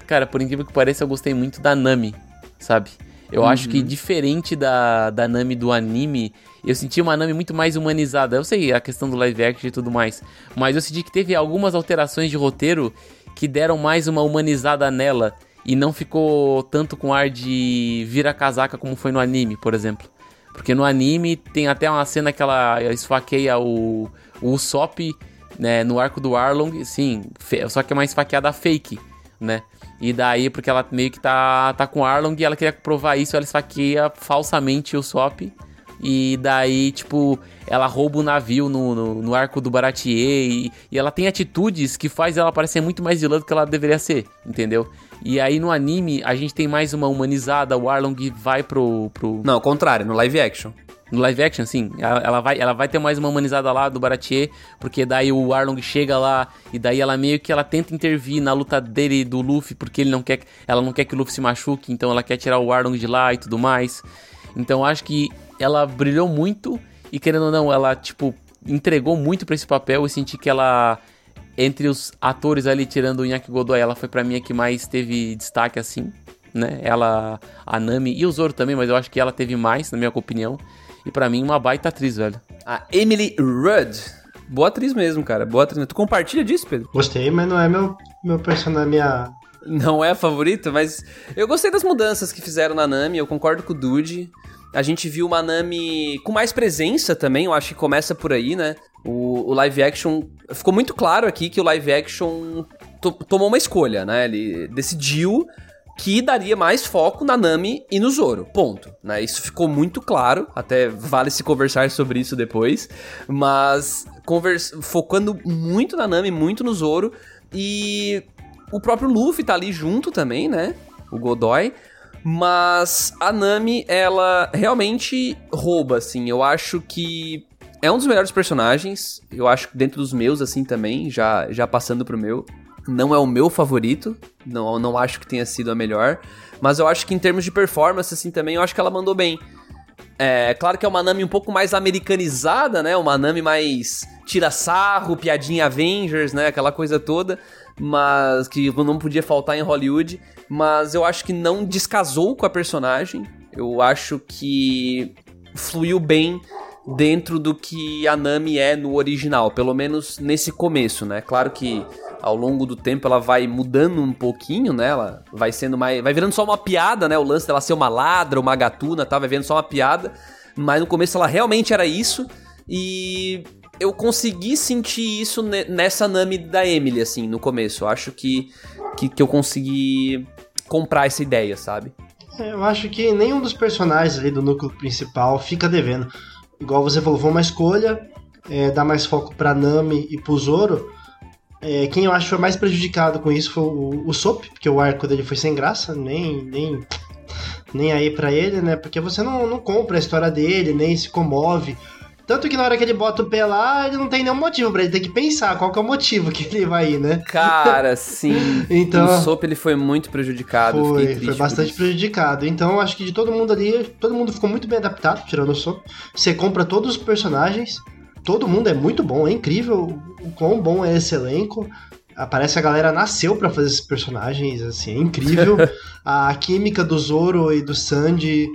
Cara, por incrível que pareça, eu gostei muito da Nami sabe? Eu uhum. acho que diferente da, da Nami do anime, eu senti uma Nami muito mais humanizada. Eu sei a questão do live action e tudo mais, mas eu senti que teve algumas alterações de roteiro que deram mais uma humanizada nela e não ficou tanto com ar de vira casaca como foi no anime, por exemplo. Porque no anime tem até uma cena que ela esfaqueia o, o Usopp né, no arco do Arlong, sim, só que é uma esfaqueada fake, né? E daí, porque ela meio que tá, tá com Arlong e ela queria provar isso, ela esfaqueia falsamente o Sop. E daí, tipo, ela rouba o navio no, no, no arco do Baratier e, e, ela tem atitudes que faz ela parecer muito mais vilã do que ela deveria ser, entendeu? E aí no anime a gente tem mais uma humanizada, o Arlong vai pro... pro... Não, ao contrário, no live action. No live action, sim. Ela, ela, vai, ela vai ter mais uma humanizada lá do Baratier, porque daí o Arlong chega lá e daí ela meio que ela tenta intervir na luta dele do Luffy, porque ele não quer, ela não quer que o Luffy se machuque, então ela quer tirar o Arlong de lá e tudo mais. Então acho que ela brilhou muito e querendo ou não, ela tipo entregou muito para esse papel e senti que ela entre os atores ali tirando o Inaki Godoy, ela foi para mim a que mais teve destaque assim, né? Ela, a Nami e o Zoro também, mas eu acho que ela teve mais, na minha opinião. E para mim, uma baita atriz, velho. A Emily Rudd. Boa atriz mesmo, cara. Boa atriz. Tu compartilha disso, Pedro? Gostei, mas não é meu, meu personagem, minha... Não é a favorita, mas eu gostei das mudanças que fizeram na Nami, eu concordo com o Dude. A gente viu uma Nami com mais presença também, eu acho que começa por aí, né? O, o live action. Ficou muito claro aqui que o live action to, tomou uma escolha, né? Ele decidiu que daria mais foco na Nami e no Zoro. Ponto. Né? Isso ficou muito claro. Até vale se conversar sobre isso depois. Mas focando muito na Nami, muito no Zoro. E o próprio Luffy tá ali junto também, né? O Godoy. Mas a Nami, ela realmente rouba, assim. Eu acho que é um dos melhores personagens. Eu acho que dentro dos meus, assim, também. Já, já passando pro meu. Não é o meu favorito, não, não acho que tenha sido a melhor, mas eu acho que em termos de performance, assim, também, eu acho que ela mandou bem. É claro que é uma Nami um pouco mais americanizada, né? Uma Nami mais tira sarro, piadinha Avengers, né? Aquela coisa toda, mas que não podia faltar em Hollywood. Mas eu acho que não descasou com a personagem. Eu acho que fluiu bem dentro do que a Nami é no original, pelo menos nesse começo, né? Claro que ao longo do tempo ela vai mudando um pouquinho, né? Ela vai sendo mais. Vai virando só uma piada, né? O lance dela ser uma ladra, uma gatuna, tá? Vai vendo só uma piada. Mas no começo ela realmente era isso. E eu consegui sentir isso nessa Nami da Emily, assim, no começo. Eu acho que, que, que eu consegui comprar essa ideia, sabe? É, eu acho que nenhum dos personagens ali do núcleo principal fica devendo. Igual você falou, foi uma escolha, é, dar mais foco pra Nami e pro Zoro. É, quem eu acho foi mais prejudicado com isso foi o, o Sop, porque o arco dele foi sem graça, nem, nem, nem aí para ele, né? Porque você não, não compra a história dele, nem se comove. Tanto que na hora que ele bota o pé lá, ele não tem nenhum motivo para ele ter que pensar qual que é o motivo que ele vai ir, né? Cara, sim. então, o Sop ele foi muito prejudicado. Foi, foi bastante prejudicado. Então acho que de todo mundo ali, todo mundo ficou muito bem adaptado, tirando o Sop. Você compra todos os personagens todo mundo é muito bom, é incrível o quão bom é esse elenco. Parece que a galera nasceu para fazer esses personagens, assim, é incrível. a química do Zoro e do Sandy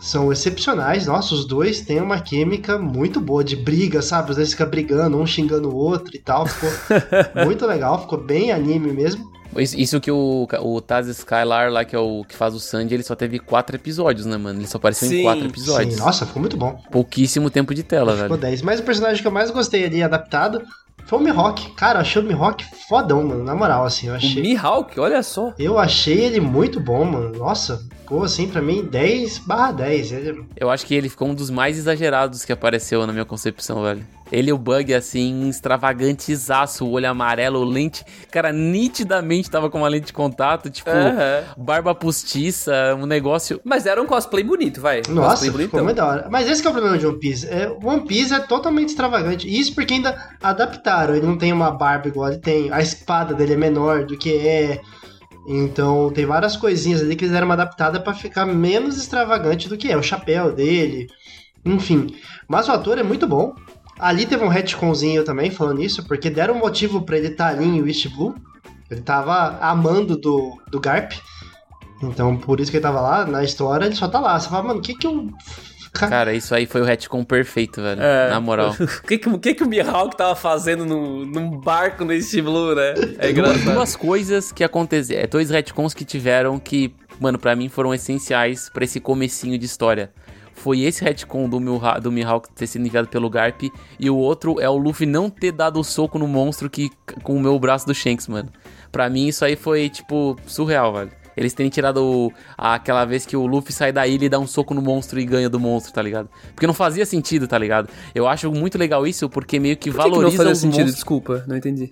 são excepcionais. Nossa, os dois têm uma química muito boa de briga, sabe? Às vezes fica brigando, um xingando o outro e tal. Ficou muito legal, ficou bem anime mesmo. Isso que o, o Taz Skylar lá, que é o que faz o Sandy, ele só teve quatro episódios, né, mano? Ele só apareceu sim, em quatro episódios. Sim, nossa, ficou muito bom. Pouquíssimo tempo de tela, velho. Ficou 10. Mas o personagem que eu mais gostei ali adaptado foi o Mihawk. Cara, achei o Mihawk fodão, mano. Na moral, assim, eu achei. O Mihawk, olha só. Eu achei ele muito bom, mano. Nossa, ficou assim pra mim 10 barra 10. Ele... Eu acho que ele ficou um dos mais exagerados que apareceu na minha concepção, velho. Ele e o Bug, assim, extravagantezaço, o olho amarelo, lente. Cara, nitidamente tava com uma lente de contato, tipo, uhum. barba postiça, um negócio. Mas era um cosplay bonito, vai. Nossa, cosplay ficou muito da hora. Mas esse é o problema de One Piece. É, One Piece é totalmente extravagante. Isso porque ainda adaptaram. Ele não tem uma barba igual ele tem. A espada dele é menor do que é. Então tem várias coisinhas ali que eles deram uma adaptada para ficar menos extravagante do que é. O chapéu dele. Enfim. Mas o ator é muito bom. Ali teve um retconzinho também falando isso, porque deram um motivo para ele estar tá ali em West Blue. Ele tava amando do, do Garp. Então, por isso que ele tava lá, na história, ele só tá lá. Você fala, mano, o que que eu Cara, isso aí foi o retcon perfeito, velho. É. Na moral. o que, que, que, que o Mihawk tava fazendo no, num barco no East Blue, né? É engraçado. Duas coisas que aconteceram. É, dois retcons que tiveram que, mano, para mim foram essenciais para esse comecinho de história foi esse retcon do, Mihawk, do Mihawk ter sido enviado pelo Garp. E o outro é o Luffy não ter dado o soco no monstro que, com o meu braço do Shanks, mano. Pra mim, isso aí foi, tipo, surreal, velho. Eles terem tirado o, aquela vez que o Luffy sai da ilha e dá um soco no monstro e ganha do monstro, tá ligado? Porque não fazia sentido, tá ligado? Eu acho muito legal isso porque meio que Por que valoriza que não fazia sentido? Monstros. Desculpa, não entendi.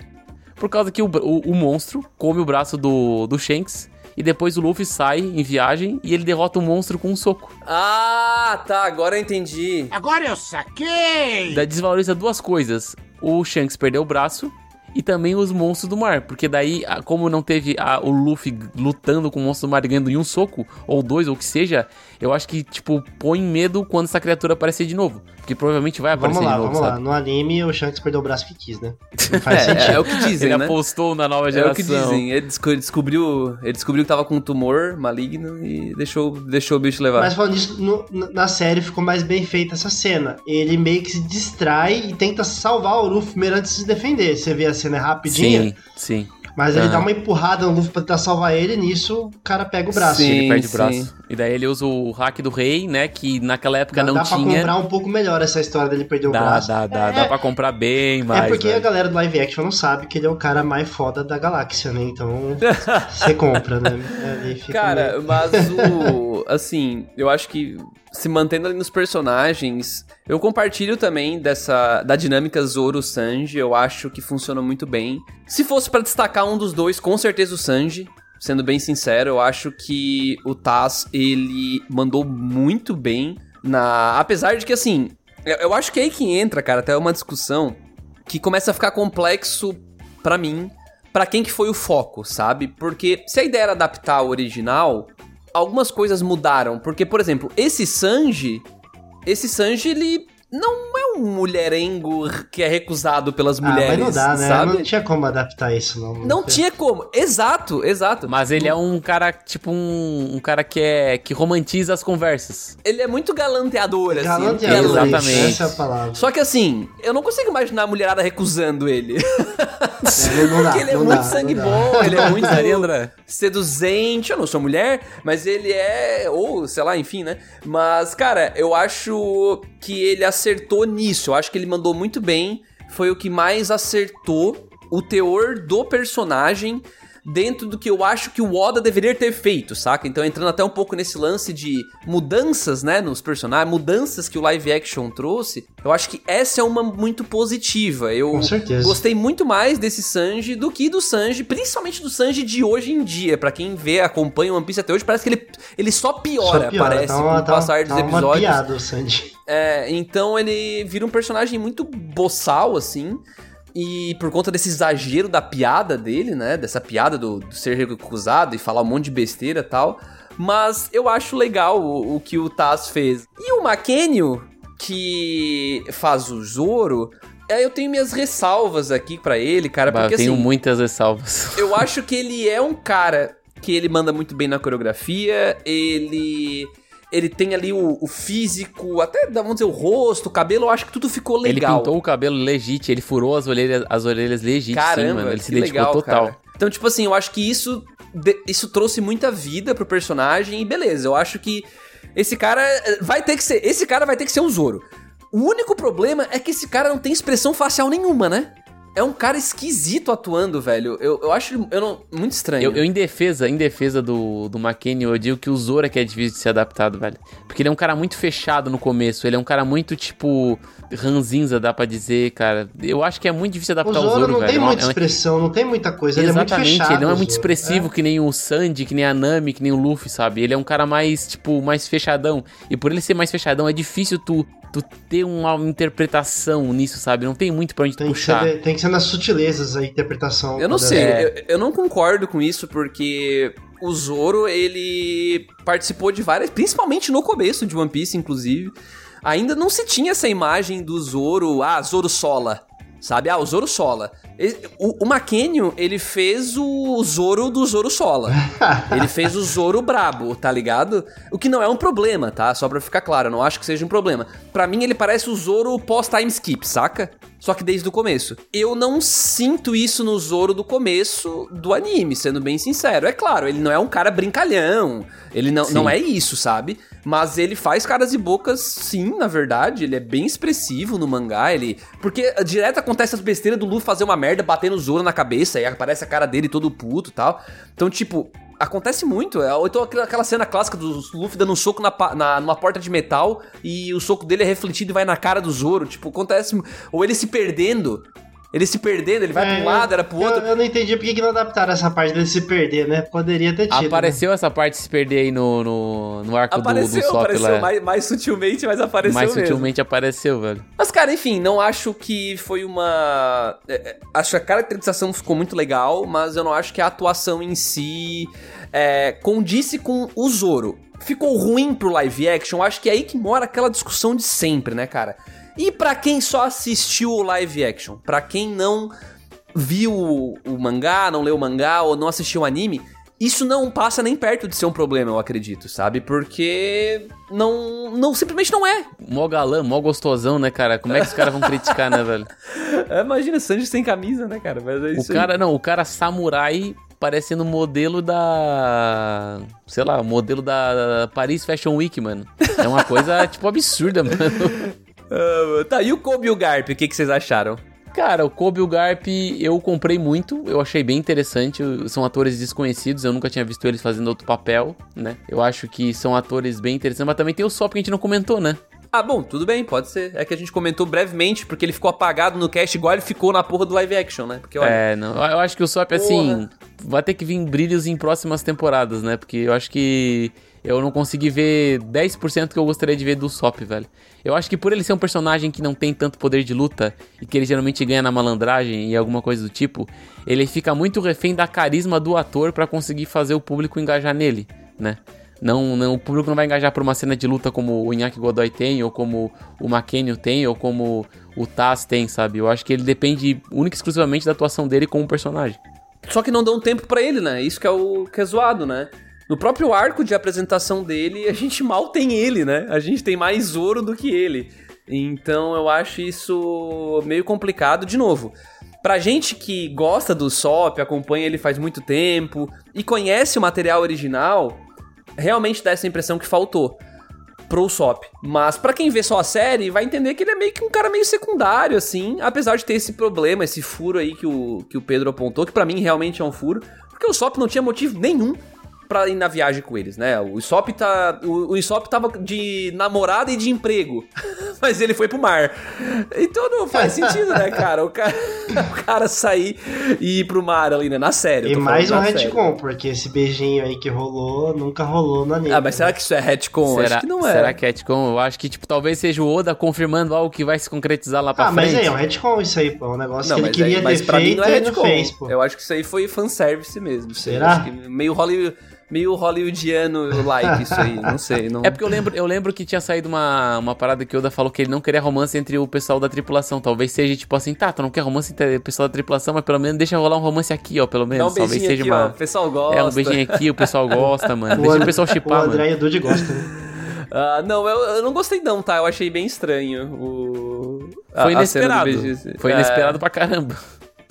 Por causa que o, o, o monstro come o braço do, do Shanks e depois o Luffy sai em viagem e ele derrota o monstro com um soco. Ah, tá, agora eu entendi. Agora eu saquei! Da desvaloriza duas coisas. O Shanks perdeu o braço e também os monstros do mar. Porque daí, como não teve a, o Luffy lutando com o monstro do mar ganhando em um soco, ou dois, ou o que seja, eu acho que, tipo, põe medo quando essa criatura aparecer de novo. Porque provavelmente vai aparecer vamos lá, de novo, vamos sabe? lá. No anime, o Shanks perdeu o braço que quis, né? Não faz é, sentido. É o que dizem, ele né? apostou na nova É geração. o que dizem. Ele descobriu, ele descobriu que tava com um tumor maligno e deixou, deixou o bicho levar. Mas falando disso, no, na série ficou mais bem feita essa cena. Ele meio que se distrai e tenta salvar o Luffy primeiro antes de se defender. Você vê a cena é rapidinha. Sim, sim. Mas ele dá uma empurrada no Luffy pra tentar salvar ele, e nisso o cara pega o braço. Sim, ele perde sim. o braço. E daí ele usa o hack do rei, né? Que naquela época dá, não dá tinha. Dá pra comprar um pouco melhor essa história dele perder dá, o braço. Dá, dá, é, dá pra comprar bem mais. É porque velho. a galera do live action não sabe que ele é o cara mais foda da galáxia, né? Então você compra, né? cara, meio... mas o. Assim, eu acho que se mantendo ali nos personagens, eu compartilho também dessa da dinâmica Zoro Sanji, eu acho que funciona muito bem. Se fosse para destacar um dos dois, com certeza o Sanji. Sendo bem sincero, eu acho que o Taz ele mandou muito bem na, apesar de que assim, eu, eu acho que é aí que entra, cara, até uma discussão que começa a ficar complexo para mim, para quem que foi o foco, sabe? Porque se a ideia era adaptar o original, algumas coisas mudaram. Porque, por exemplo, esse Sanji. Esse Sanji, ele não é um mulherengo que é recusado pelas mulheres. Ah, mas não dá, né? Sabe? Não tinha como adaptar isso, não. Não, tinha como. Exato, exato. Mas ele é um cara, tipo, um, um cara que é. que romantiza as conversas. Ele é muito galanteador, assim. Galanteador, Exatamente. essa é a palavra. Só que assim, eu não consigo imaginar a mulherada recusando ele. É, não dá, Porque ele é não muito dá, sangue bom, ele é muito Aí, André? Seduzente. Eu não sou mulher, mas ele é. Ou, sei lá, enfim, né? Mas, cara, eu acho que ele acertou nisso. Eu acho que ele mandou muito bem. Foi o que mais acertou o teor do personagem dentro do que eu acho que o Oda deveria ter feito, saca? Então entrando até um pouco nesse lance de mudanças, né, nos personagens, mudanças que o live action trouxe, eu acho que essa é uma muito positiva. Eu gostei muito mais desse Sanji do que do Sanji, principalmente do Sanji de hoje em dia. Pra quem vê, acompanha o One Piece até hoje, parece que ele, ele só piora, Só piora, parece, tá uma- com o tá- passar dos tá uma episódios. piada, o Sanji. É, então ele vira um personagem muito boçal, assim. E por conta desse exagero da piada dele, né? Dessa piada do, do ser recusado e falar um monte de besteira e tal. Mas eu acho legal o, o que o Taz fez. E o Makenio, que faz o Zoro, é, eu tenho minhas ressalvas aqui pra ele, cara. Bah, Porque eu tenho assim, muitas ressalvas. eu acho que ele é um cara que ele manda muito bem na coreografia, ele ele tem ali o, o físico, até vamos dizer o rosto, o cabelo, eu acho que tudo ficou Ele legal. pintou o cabelo legítimo, ele furou as orelhas, as orelhas legítimas, sim, Caramba, mano. Ele se dedicou legal, total. cara. Então, tipo assim, eu acho que isso isso trouxe muita vida pro personagem e beleza, eu acho que esse cara eh, vai ter que ser, esse cara vai ter que ser um Zoro. O único problema é que esse cara não tem expressão facial nenhuma, né? É um cara esquisito atuando, velho. Eu, eu acho eu não, muito estranho. Eu, eu, em defesa, em defesa do, do McKinney, eu digo que o Zoro é que é difícil de ser adaptado, velho. Porque ele é um cara muito fechado no começo. Ele é um cara muito, tipo, ranzinza, dá pra dizer, cara. Eu acho que é muito difícil O adaptar o Zoro Zoro, não velho. tem É muita é expressão, não tem muita coisa. Ele é muito Exatamente, fechado. ele não é o muito expressivo que nem o Sandy, que nem a Nami, que nem o Luffy, sabe? Ele é um cara mais, tipo, mais fechadão. E por ele ser mais fechadão, é difícil tu, tu ter uma interpretação nisso, sabe? Não tem muito pra onde Tem que, puxar. ser, tem que ser nas sutilezas a interpretação. Eu não sei, é- eu, eu não concordo com isso porque o Zoro, ele participou de várias, principalmente no começo de One Piece, inclusive. Ainda não se tinha essa imagem do Zoro, ah, Zoro sola, sabe? Ah, o Zoro sola. O, o Makenio, ele fez o Zoro do Zoro sola. Ele fez o Zoro brabo, tá ligado? O que não é um problema, tá? Só pra ficar claro, eu não acho que seja um problema. Pra mim, ele parece o Zoro pós-time skip, saca? Só que desde o começo. Eu não sinto isso no Zoro do começo do anime, sendo bem sincero. É claro, ele não é um cara brincalhão. Ele não, Sim. não é isso, sabe? Mas ele faz caras e bocas, sim, na verdade. Ele é bem expressivo no mangá. Ele. Porque direto acontece as besteiras do Luffy fazer uma merda, bater no Zoro na cabeça, e aparece a cara dele todo puto e tal. Então, tipo. Acontece muito, é, então aquela- cena clássica do Luffy dando um soco na, na- numa porta de metal e o soco dele é refletido e vai na cara do Zoro, tipo, acontece, ou ele se perdendo, Ele se perdendo, ele vai é, pra um lado, era pro outro. Eu, eu não entendi por que não adaptaram essa parte dele se perder, né? Poderia ter tido. Apareceu né? essa parte de se perder aí no, no, no arco apareceu, do, do Sop apareceu, lá. Mais, mais sutilmente, mas apareceu Mais mesmo. sutilmente apareceu, velho. Mas, cara, enfim, não acho que foi uma... É, é, acho que a caracterização ficou muito legal, mas eu não acho que a atuação em si é, condisse com o Zoro. Ficou ruim pro live action, acho que é aí que mora aquela discussão de sempre, né, cara? E para quem só assistiu o live action, para quem não viu o mangá, não leu o mangá ou não assistiu o anime, isso não passa nem perto de ser um problema, eu acredito, sabe? Porque não, não simplesmente não é. Mó galã, mó gostosão, né, cara? Como é que os caras vão criticar, né, velho? Imagina, Sanji sem camisa, né, cara? Mas é o cara, aí. não, o cara samurai parecendo modelo da. Sei lá, modelo da Paris Fashion Week, mano. É uma coisa, tipo, absurda, mano. Uh, tá, e o Kobe e o Garp, o que, que vocês acharam? Cara, o Kobe e o Garp eu comprei muito, eu achei bem interessante. São atores desconhecidos, eu nunca tinha visto eles fazendo outro papel, né? Eu acho que são atores bem interessantes, mas também tem o Sop que a gente não comentou, né? Ah, bom, tudo bem, pode ser. É que a gente comentou brevemente, porque ele ficou apagado no cast igual ele ficou na porra do live action, né? Porque, olha, é, não, eu acho que o Sop, assim, vai ter que vir brilhos em próximas temporadas, né? Porque eu acho que eu não consegui ver 10% que eu gostaria de ver do Sop, velho. Eu acho que por ele ser um personagem que não tem tanto poder de luta e que ele geralmente ganha na malandragem e alguma coisa do tipo, ele fica muito refém da carisma do ator para conseguir fazer o público engajar nele, né? Não, não, o público não vai engajar por uma cena de luta como o Inaki Godoy tem, ou como o McKenny tem, ou como o Taz tem, sabe? Eu acho que ele depende única e exclusivamente da atuação dele como personagem. Só que não dão tempo para ele, né? Isso que é o que é zoado, né? No próprio arco de apresentação dele, a gente mal tem ele, né? A gente tem mais ouro do que ele. Então eu acho isso meio complicado. De novo, pra gente que gosta do Sop, acompanha ele faz muito tempo e conhece o material original, realmente dá essa impressão que faltou pro Sop. Mas para quem vê só a série, vai entender que ele é meio que um cara meio secundário, assim, apesar de ter esse problema, esse furo aí que o, que o Pedro apontou, que para mim realmente é um furo, porque o Sop não tinha motivo nenhum pra ir na viagem com eles, né? O Isop tá. O, o Isop tava de namorada e de emprego. Mas ele foi pro mar. Então não faz sentido, né, cara? O cara, o cara sair e ir pro mar ali, né? Na série. E mais um retcon, porque esse beijinho aí que rolou nunca rolou na nele. Ah, mas será que isso é retcon? Será, acho que não é. Será que é retcon? Eu acho que, tipo, talvez seja o Oda confirmando algo que vai se concretizar lá pra ah, frente. Ah, mas é, é um retcon isso aí, pô. Um negócio não, que ele queria aí, mas ter pra feito mim não é retcon. Fez, pô. Eu acho que isso aí foi fanservice mesmo. Será? meio Hollywood meio hollywoodiano like isso aí, não sei. Não... É porque eu lembro, eu lembro que tinha saído uma, uma parada que o Oda falou que ele não queria romance entre o pessoal da tripulação. Talvez seja tipo assim, tá, tu não quer romance entre o pessoal da tripulação, mas pelo menos deixa rolar um romance aqui, ó, pelo menos. Dá um Talvez seja aqui, uma. Ó, o pessoal gosta. É, um beijinho aqui, o pessoal gosta, mano. Deixa o pessoal chipar, mano. O André e o Dude gostam, né? Uh, não, eu, eu, não gostei não, tá? Eu achei bem estranho o... Foi inesperado. Foi inesperado é... pra caramba.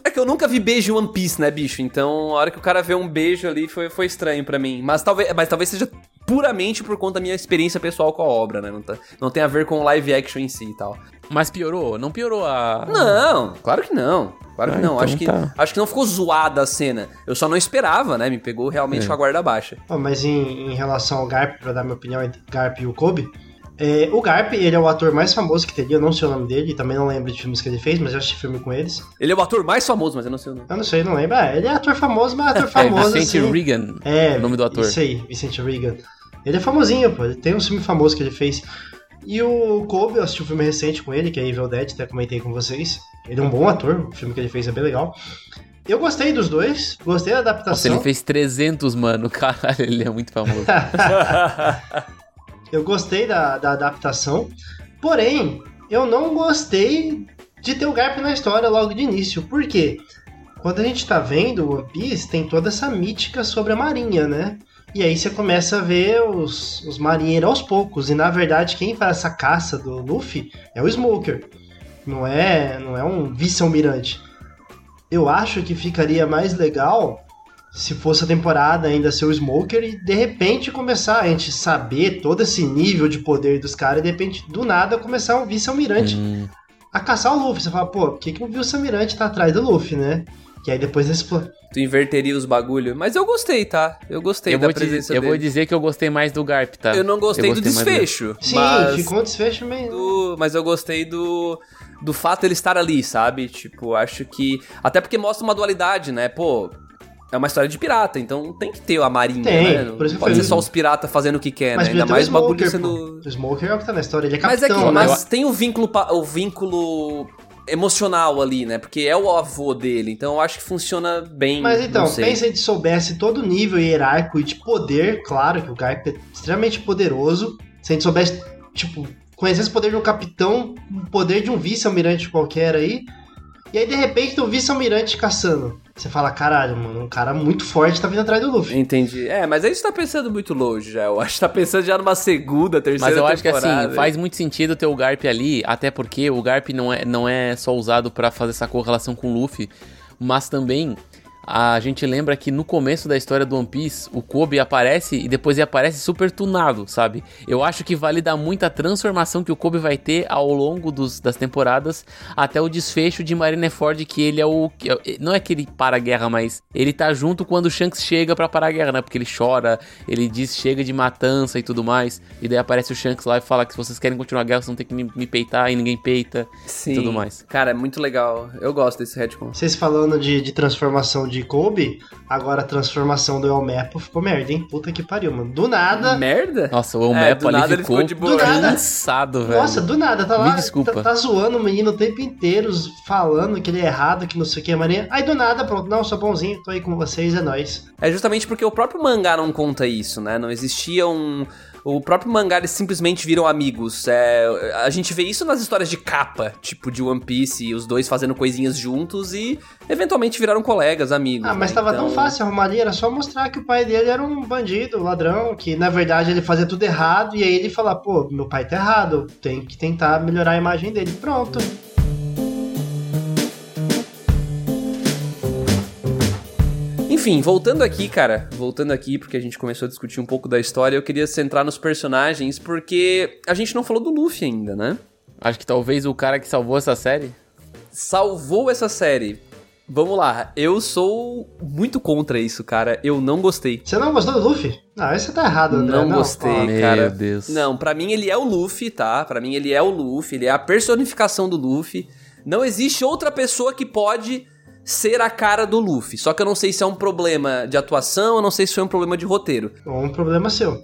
É que eu nunca vi beijo em One Piece, né, bicho? Então, a hora que o cara vê um beijo ali foi, foi estranho para mim. Mas talvez, mas talvez seja puramente por conta da minha experiência pessoal com a obra, né? Não, tá, não tem a ver com o live action em si e tal. Mas piorou? Não piorou a. Não, claro que não. Claro que ah, não. Então acho, que, tá. acho que não ficou zoada a cena. Eu só não esperava, né? Me pegou realmente é. com a guarda baixa. Oh, mas em, em relação ao Garp, pra dar minha opinião entre Garp e o Kobe, é, o Garp, ele é o ator mais famoso que teria, eu não sei o nome dele, também não lembro de filmes que ele fez, mas eu assisti filme com eles. Ele é o ator mais famoso, mas eu não sei o nome. Eu não sei, não lembro. Ah, ele é ator famoso, mas é ator é, famoso. É, Vicente assim. Regan, é, o nome do ator. Isso aí, Vicente Regan. Ele é famosinho, pô, ele tem um filme famoso que ele fez. E o Kobe, eu assisti um filme recente com ele, que é Evil Dead, até comentei com vocês. Ele é um bom ator, o filme que ele fez é bem legal. Eu gostei dos dois, gostei da adaptação. Nossa, ele fez 300, mano. Caralho, ele é muito famoso. Eu gostei da, da adaptação, porém, eu não gostei de ter o Garp na história logo de início. Por quê? Quando a gente tá vendo One Piece, tem toda essa mítica sobre a marinha, né? E aí você começa a ver os, os marinheiros aos poucos. E na verdade, quem faz essa caça do Luffy é o Smoker. Não é, não é um vice-almirante. Eu acho que ficaria mais legal se fosse a temporada ainda ser o Smoker e de repente começar a gente saber todo esse nível de poder dos caras e de repente do nada começar um vice-almirante hum. a caçar o Luffy. Você fala, pô, por que, que o vice-almirante tá atrás do Luffy, né? Que aí depois explode. Tu inverteria os bagulho. Mas eu gostei, tá? Eu gostei eu da presença te, Eu vou dizer que eu gostei mais do Garp, tá? Eu não gostei, eu gostei do desfecho. Sim, mas... ficou um desfecho meio... Do... Mas eu gostei do do fato ele estar ali, sabe? Tipo, acho que. Até porque mostra uma dualidade, né? Pô, é uma história de pirata, então tem que ter a marinha, tem, né? Não pode ser só os piratas fazendo o que quer, mas né? Ainda mais o bagulho sendo. O Smoker é o que tá na história, ele é capitão, Mas é que né? mas tem o vínculo, o vínculo emocional ali, né? Porque é o avô dele, então eu acho que funciona bem. Mas então, pensa se a gente soubesse todo o nível hierárquico e de poder, claro que o Garp é extremamente poderoso. Se a gente soubesse, tipo, conhecesse o poder de um capitão, o poder de um vice-almirante qualquer aí. E aí, de repente, um vice-almirante caçando. Você fala, caralho, mano, um cara muito forte tá vindo atrás do Luffy. Entendi. É, mas aí você tá pensando muito longe já. Eu acho que tá pensando já numa segunda, terceira temporada. Mas eu acho que assim, faz muito sentido ter o Garp ali, até porque o Garp não é, não é só usado para fazer essa correlação com o Luffy, mas também a gente lembra que no começo da história do One Piece, o Kobe aparece e depois ele aparece super tunado, sabe? Eu acho que vale dar muita transformação que o Kobe vai ter ao longo dos, das temporadas até o desfecho de Marineford, que ele é o. É não é que ele para a guerra, mas ele tá junto quando o Shanks chega para parar a guerra, né? Porque ele chora, ele diz chega de matança e tudo mais. E daí aparece o Shanks lá e fala que se vocês querem continuar a guerra, vocês vão ter que me, me peitar e ninguém peita Sim. e tudo mais. Cara, é muito legal. Eu gosto desse retcon. Vocês falando de, de transformação de de Kobe, agora a transformação do Elmepo ficou merda, hein? Puta que pariu, mano. Do nada. Merda? Nossa, o Elmepo é, ali ficou, ficou de boa. cansado, velho. Nossa, do nada, tá lá. Me desculpa. Tá, tá, zoando o menino o tempo inteiro, falando que ele é errado, que não sei o que, maninha. Aí do nada, pronto, não, sou bonzinho, tô aí com vocês, é nóis. É justamente porque o próprio mangá não conta isso, né? Não existia um o próprio mangá eles simplesmente viram amigos. É, a gente vê isso nas histórias de capa, tipo de One Piece, os dois fazendo coisinhas juntos e eventualmente viraram colegas, amigos. Ah, mas né? tava então... tão fácil arrumar ali, era só mostrar que o pai dele era um bandido, ladrão, que na verdade ele fazia tudo errado e aí ele falar, pô, meu pai tá errado, tem que tentar melhorar a imagem dele. Pronto. Enfim, voltando aqui, cara, voltando aqui, porque a gente começou a discutir um pouco da história, eu queria centrar nos personagens, porque a gente não falou do Luffy ainda, né? Acho que talvez o cara que salvou essa série. Salvou essa série. Vamos lá, eu sou muito contra isso, cara. Eu não gostei. Você não gostou do Luffy? Não, esse tá errado, André. Não, não gostei, cara. Meu Deus. Não, para mim ele é o Luffy, tá? Para mim ele é o Luffy, ele é a personificação do Luffy. Não existe outra pessoa que pode ser a cara do Luffy. Só que eu não sei se é um problema de atuação, eu não sei se foi um problema de roteiro. Ou um problema seu.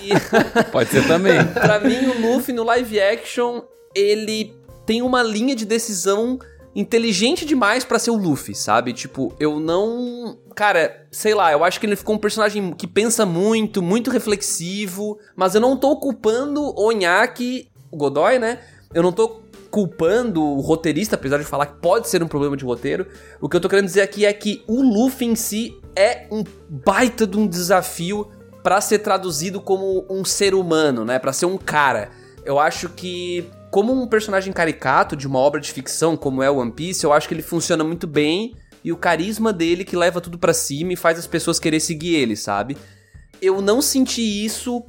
e... Pode ser também. pra mim, o Luffy no live action, ele tem uma linha de decisão inteligente demais para ser o Luffy, sabe? Tipo, eu não. Cara, sei lá, eu acho que ele ficou um personagem que pensa muito, muito reflexivo, mas eu não tô culpando o Onyaki, o Godoy, né? Eu não tô culpando o roteirista, apesar de falar que pode ser um problema de roteiro. O que eu tô querendo dizer aqui é que o Luffy em si é um baita de um desafio para ser traduzido como um ser humano, né? Para ser um cara. Eu acho que como um personagem caricato de uma obra de ficção como é One Piece, eu acho que ele funciona muito bem e o carisma dele que leva tudo para cima e faz as pessoas querer seguir ele, sabe? Eu não senti isso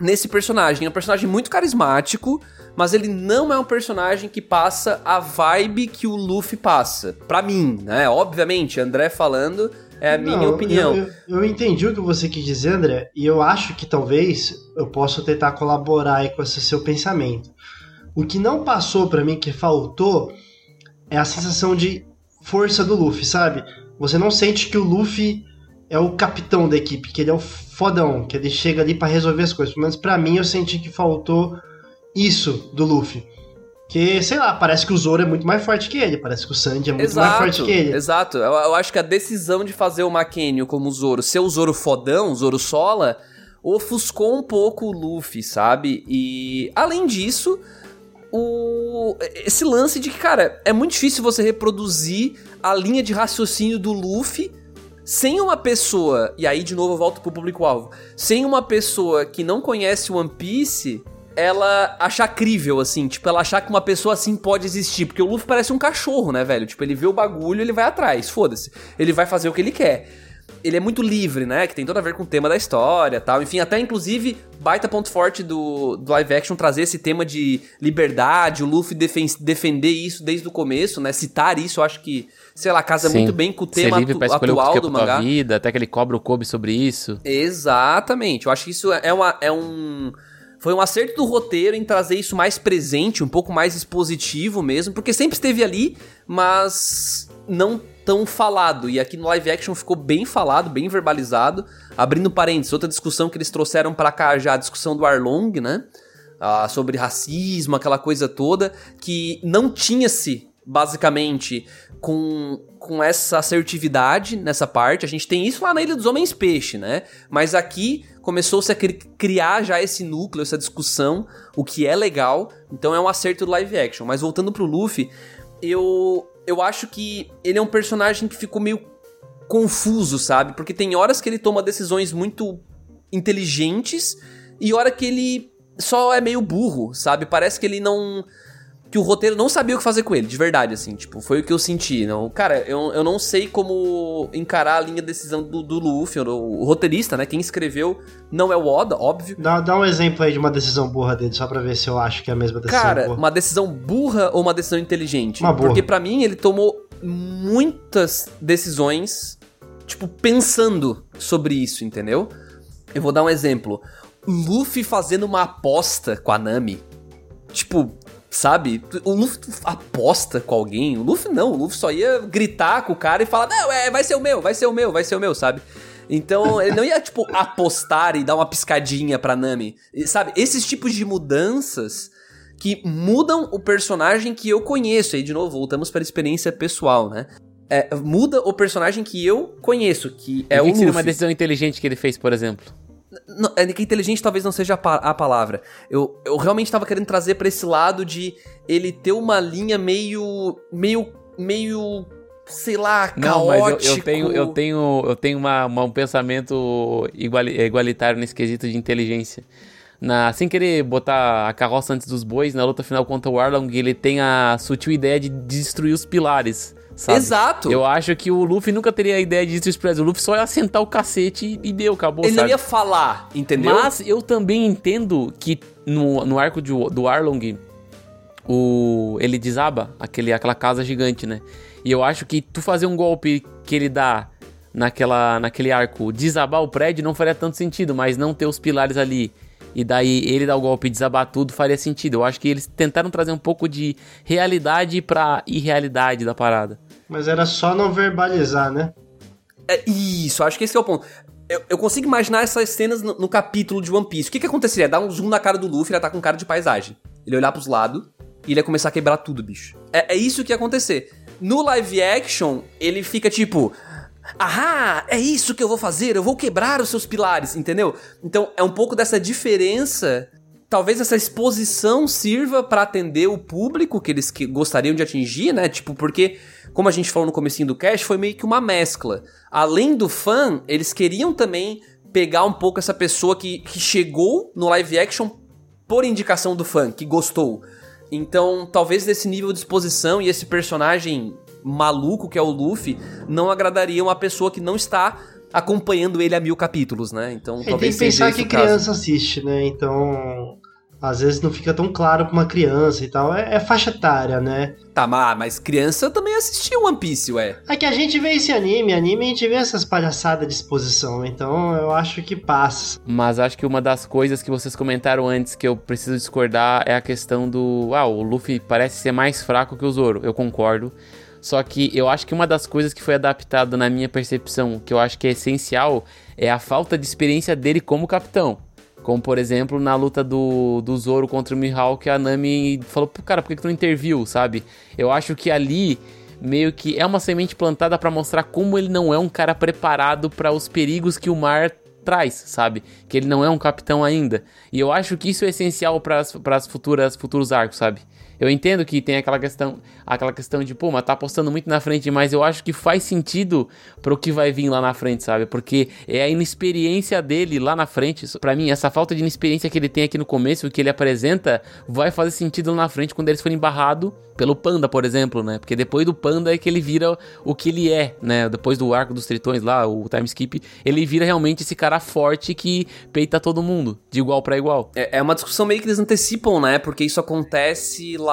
nesse personagem. É um personagem muito carismático, mas ele não é um personagem que passa a vibe que o Luffy passa. Para mim, né? Obviamente, André falando é a não, minha opinião. Eu, eu, eu, entendi o que você quis dizer, André, e eu acho que talvez eu possa tentar colaborar com esse seu pensamento. O que não passou para mim, que faltou, é a sensação de força do Luffy, sabe? Você não sente que o Luffy é o capitão da equipe, que ele é o fodão, que ele chega ali para resolver as coisas. Pelo menos pra mim eu senti que faltou isso do Luffy. Que, sei lá, parece que o Zoro é muito mais forte que ele, parece que o Sandy é muito exato, mais forte que ele. Exato, eu, eu, acho que a decisão de fazer o Makenio como o Zoro, ser o Zoro fodão, o Zoro sola, ofuscou um pouco o Luffy, sabe? E, além disso, o esse lance de que, cara, é muito difícil você reproduzir a linha de raciocínio do Luffy sem uma pessoa, e aí de novo eu volto pro público-alvo, sem uma pessoa que não conhece One Piece ela achar crível, assim, tipo, ela achar que uma pessoa assim pode existir. Porque o Luffy parece um cachorro, né, velho? Tipo, ele vê o bagulho, ele vai atrás, foda-se. Ele vai fazer o que ele quer. Ele é muito livre, né? Que tem tudo a ver com o tema da história tal. Enfim, até inclusive, baita ponto forte do, do live action trazer esse tema de liberdade, o Luffy defen defender isso desde o começo, né? Citar isso, eu acho que, sei lá, casa Sim. muito bem com o tema livre atu atual o do mangá. Vida, até que ele cobra o Kobe sobre isso. Exatamente. Eu acho que isso é, uma, é um foi um acerto do roteiro em trazer isso mais presente, um pouco mais expositivo mesmo, porque sempre esteve ali, mas não tão falado. E aqui no live action ficou bem falado, bem verbalizado. Abrindo parênteses, outra discussão que eles trouxeram para cá já, a discussão do Arlong, né? Ah, sobre racismo, aquela coisa toda, que não tinha-se, basicamente, com, com essa assertividade nessa parte. A gente tem isso lá na Ilha dos Homens Peixe, né? Mas aqui começou-se a criar já esse núcleo, essa discussão, o que é legal. Então é um acerto do live action. Mas voltando pro Luffy, eu eu acho que ele é um personagem que ficou meio confuso, sabe? Porque tem horas que ele toma decisões muito inteligentes e hora que ele só é meio burro, sabe? Parece que ele não que o roteiro não sabia o que fazer com ele, de verdade, assim, tipo, foi o que eu senti. Não, cara, eu, eu não sei como encarar a linha de decisão do, do Luffy, o, o, roteirista, né? Quem escreveu não é o Oda, óbvio. Dá, dá um exemplo aí de uma decisão burra dele, só pra ver se eu acho que é a mesma decisão. Cara, burra. uma decisão burra ou uma decisão inteligente? Uma burra. Porque para mim ele tomou muitas decisões, tipo, pensando sobre isso, entendeu? Eu vou dar um exemplo. Luffy fazendo uma aposta com a Nami. Tipo, Sabe? O Luffy aposta com alguém. O Luffy não. O Luffy só ia gritar com o cara e falar: Não, é, vai ser o meu, vai ser o meu, vai ser o meu, sabe? Então, ele não ia, tipo, apostar e dar uma piscadinha pra Nami. Sabe? Esses tipos de mudanças que mudam o personagem que eu conheço. Aí, de novo, voltamos para a experiência pessoal, né? É, muda o personagem que eu conheço, que é e o, que Luffy. seria uma decisão inteligente que ele fez, por exemplo? Não, é que inteligente talvez não seja a, pa a palavra. Eu, eu realmente tava querendo trazer para esse lado de ele ter uma linha meio. meio. meio. sei lá, caótico. Não, mas eu, eu tenho, eu tenho, eu tenho uma, uma um pensamento igualitário nesse quesito de inteligência. Na, sem querer botar a carroça antes dos bois, na luta final contra o Arlong, ele tem a sutil ideia de destruir os pilares. Sabe? Exato. Eu acho que o Luffy nunca teria a ideia de destruir O Luffy só ia sentar o cacete e deu, acabou. Ele sabe? não ia falar, entendeu? Mas eu também entendo que no, no arco de, do Arlong, o, ele desaba aquele, aquela casa gigante, né? E eu acho que tu fazer um golpe que ele dá naquela, naquele arco, desabar o prédio não faria tanto sentido, mas não ter os pilares ali e daí ele dar o golpe e desabar tudo faria sentido. Eu acho que eles tentaram trazer um pouco de realidade pra irrealidade da parada. Mas era só não verbalizar, né? É isso, acho que esse é o ponto. Eu, eu consigo imaginar essas cenas no, no, capítulo de One Piece. O que que aconteceria? Dar um zoom na cara do Luffy, ele tá com cara de paisagem. Ele olhar pros lados e ele ia começar a quebrar tudo, bicho. É, é isso que ia acontecer. No live action, ele fica tipo Ahá, é isso que eu vou fazer, eu vou quebrar os seus pilares, entendeu? Então é um pouco dessa diferença. Talvez essa exposição sirva para atender o público que eles que gostariam de atingir, né? Tipo, porque, como a gente falou no comecinho do cast, foi meio que uma mescla. Além do fã, eles queriam também pegar um pouco essa pessoa que, que chegou no live action por indicação do fã, que gostou. Então, talvez desse nível de exposição e esse personagem maluco que é o Luffy não agradaria uma pessoa que não está acompanhando ele a mil capítulos, né? Então, é, talvez tem que pensar que criança assiste, né? Então, às vezes não fica tão claro pra uma criança e tal. É, é faixa etária, né? Tá, mas criança também assistiu One Piece, ué. É que a gente vê esse anime, anime a gente vê essas palhaçadas de exposição, então eu acho que passa. Mas acho que uma das coisas que vocês comentaram antes que eu preciso discordar é a questão do. Ah, o Luffy parece ser mais fraco que o Zoro. Eu concordo. Só que eu acho que uma das coisas que foi adaptado na minha percepção, que eu acho que é essencial, é a falta de experiência dele como capitão. Como, por exemplo, na luta do, do Zoro contra o Mihawk, a Nami falou, cara, por que, que tu não interviu, sabe? Eu acho que ali meio que é uma semente plantada para mostrar como ele não é um cara preparado para os perigos que o mar traz, sabe? Que ele não é um capitão ainda. E eu acho que isso é essencial para as futuras futuros arcos, sabe? Eu entendo que tem aquela questão, aquela questão de, pô, mas tá apostando muito na frente, mas eu acho que faz sentido pro que vai vir lá na frente, sabe? Porque é a inexperiência dele lá na frente. para mim, essa falta de inexperiência que ele tem aqui no começo, o que ele apresenta, vai fazer sentido lá na frente quando eles forem barrado pelo Panda, por exemplo, né? Porque depois do Panda é que ele vira o que ele é, né? Depois do arco dos tritões lá, o time skip, ele vira realmente esse cara forte que peita todo mundo, de igual para igual. É, é uma discussão meio que eles antecipam, né? Porque isso acontece lá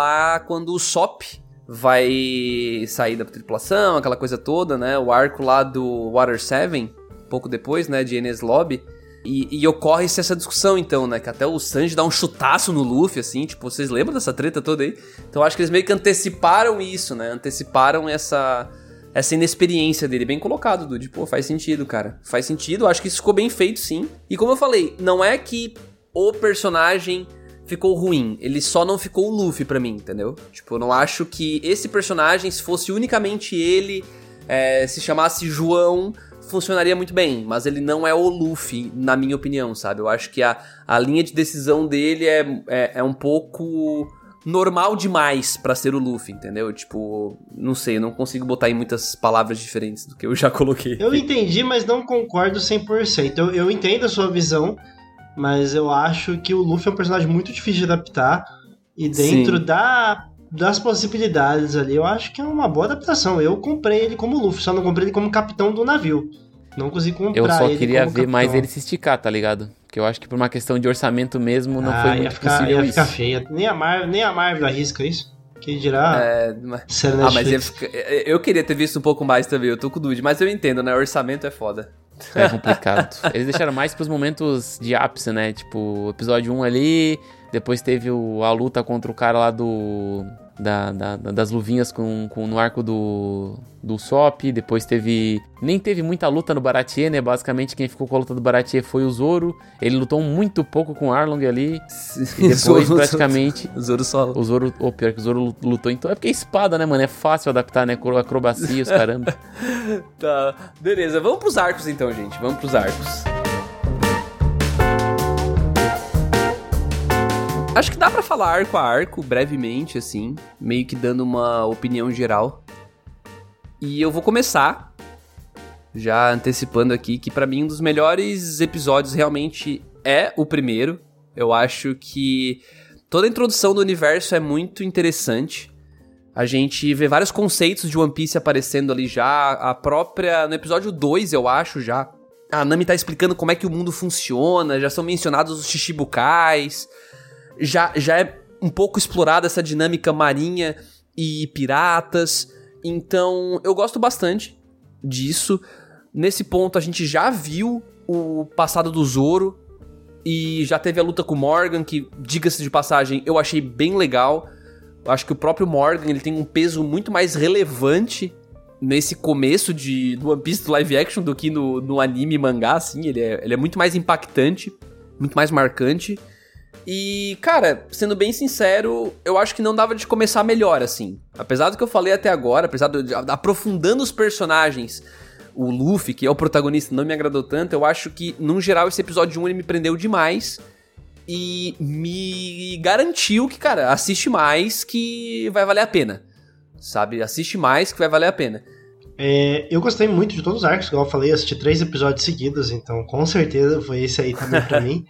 quando o Sop vai sair da tripulação, aquela coisa toda, né? O arco lá do Water 7, pouco depois, né? De Enes Lobby. E, e ocorre-se essa discussão, então, né? Que até o Sanji dá um chutaço no Luffy, assim, tipo, vocês lembram dessa treta toda aí? Então acho que eles meio que anteciparam isso, né? Anteciparam essa essa inexperiência dele. Bem colocado, Dude. Pô, faz sentido, cara. Faz sentido. Acho que isso ficou bem feito, sim. E como eu falei, não é que o personagem ficou ruim. Ele só não ficou o Luffy pra mim, entendeu? Tipo, eu não acho que esse personagem, se fosse unicamente ele, é, se chamasse João, funcionaria muito bem, mas ele não é o Luffy, na minha opinião, sabe? Eu acho que a, a linha de decisão dele é, é, é um pouco normal demais para ser o Luffy, entendeu? Tipo, não sei, eu não consigo botar em muitas palavras diferentes do que eu já coloquei. Eu entendi, mas não concordo 100%. Eu, eu entendo a sua visão, mas eu acho que o Luffy é um personagem muito difícil de adaptar. E dentro da, das possibilidades ali, eu acho que é uma boa adaptação. Eu comprei ele como Luffy, só não comprei ele como capitão do navio. Não consegui comprar Eu só queria ver capitão. mais ele se esticar, tá ligado? Porque eu acho que por uma questão de orçamento mesmo não ah, foi muito ficar, possível ia isso. ficar feia. Nem a, Marvel, nem a Marvel arrisca isso. Que dirá. É, mas... Ah, mas eu, eu, queria ter visto um pouco mais também, eu tô com dúvida. Mas eu entendo, né? Orçamento é foda. É complicado. Eles deixaram mais pros momentos de ápice, né? Tipo, episódio 1 ali, depois teve o, a luta contra o cara lá do. Da, da, das luvinhas com, com, no arco do, do Sop. Depois teve. Nem teve muita luta no Baratier, né? Basicamente, quem ficou com a luta do Baratier foi o Zoro. Ele lutou muito pouco com o Arlong ali. E depois, praticamente. O Zoro solo. O Zoro. Ou oh, pior que o Zoro lutou. Então é porque é espada, né, mano? É fácil adaptar, né? Acrobacia, os caramba. tá. Beleza, vamos pros arcos então, gente. Vamos pros arcos. Acho que dá para falar arco a arco, brevemente, assim, meio que dando uma opinião geral. E eu vou começar, já antecipando aqui, que para mim um dos melhores episódios realmente é o primeiro. Eu acho que toda a introdução do universo é muito interessante. A gente vê vários conceitos de One Piece aparecendo ali já. A própria. No episódio 2, eu acho já. A Nami tá explicando como é que o mundo funciona. Já são mencionados os Shishibukais já, já é um pouco explorada essa dinâmica marinha e piratas. Então, eu gosto bastante disso. Nesse ponto, a gente já viu o passado do Zoro e já teve a luta com o Morgan, que, diga-se de passagem, eu achei bem legal. Eu acho que o próprio Morgan ele tem um peso muito mais relevante nesse começo de, do One Piece do live action do que no, no anime mangá, assim. Ele é, ele é muito mais impactante, muito mais marcante. E, cara, sendo bem sincero, eu acho que não dava de começar melhor, assim. Apesar do que eu falei até agora, apesar de aprofundando os personagens, o Luffy, que é o protagonista, não me agradou tanto, eu acho que, num geral, esse episódio 1 ele me prendeu demais. E me garantiu que, cara, assiste mais que vai valer a pena. Sabe? Assiste mais que vai valer a pena. É, eu gostei muito de todos os arcos, igual eu falei, assisti três episódios seguidos, então com certeza foi esse aí também pra mim.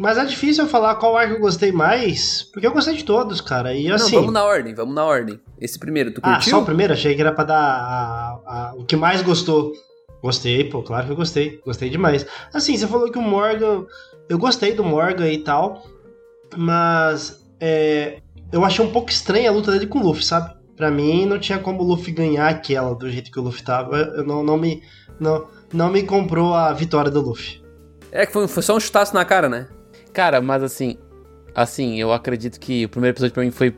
Mas é difícil eu falar qual arco eu gostei mais, porque eu gostei de todos, cara. E assim. Não, vamos na ordem, vamos na ordem. Esse primeiro, tu curtiu? Ah, só o primeiro? Achei que era pra dar a, a, o que mais gostou. Gostei, pô, claro que eu gostei. Gostei demais. Assim, você falou que o Morgan. Eu gostei do Morgan e tal, mas. É, eu achei um pouco estranha a luta dele com o Luffy, sabe? Pra mim, não tinha como o Luffy ganhar aquela do jeito que o Luffy tava. Eu não, não me. Não, não me comprou a vitória do Luffy. É que foi, foi só um chutaço na cara, né? Cara, mas assim, assim, eu acredito que o primeiro episódio pra mim foi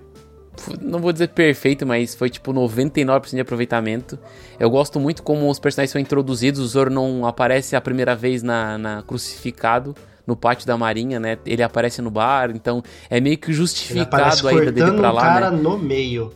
não vou dizer perfeito, mas foi tipo 99% de aproveitamento. Eu gosto muito como os personagens são introduzidos. O Zoro não aparece a primeira vez na, na crucificado no pátio da marinha, né? Ele aparece no bar, então é meio que justificado a ida dele pra lá, um cara né? no meio.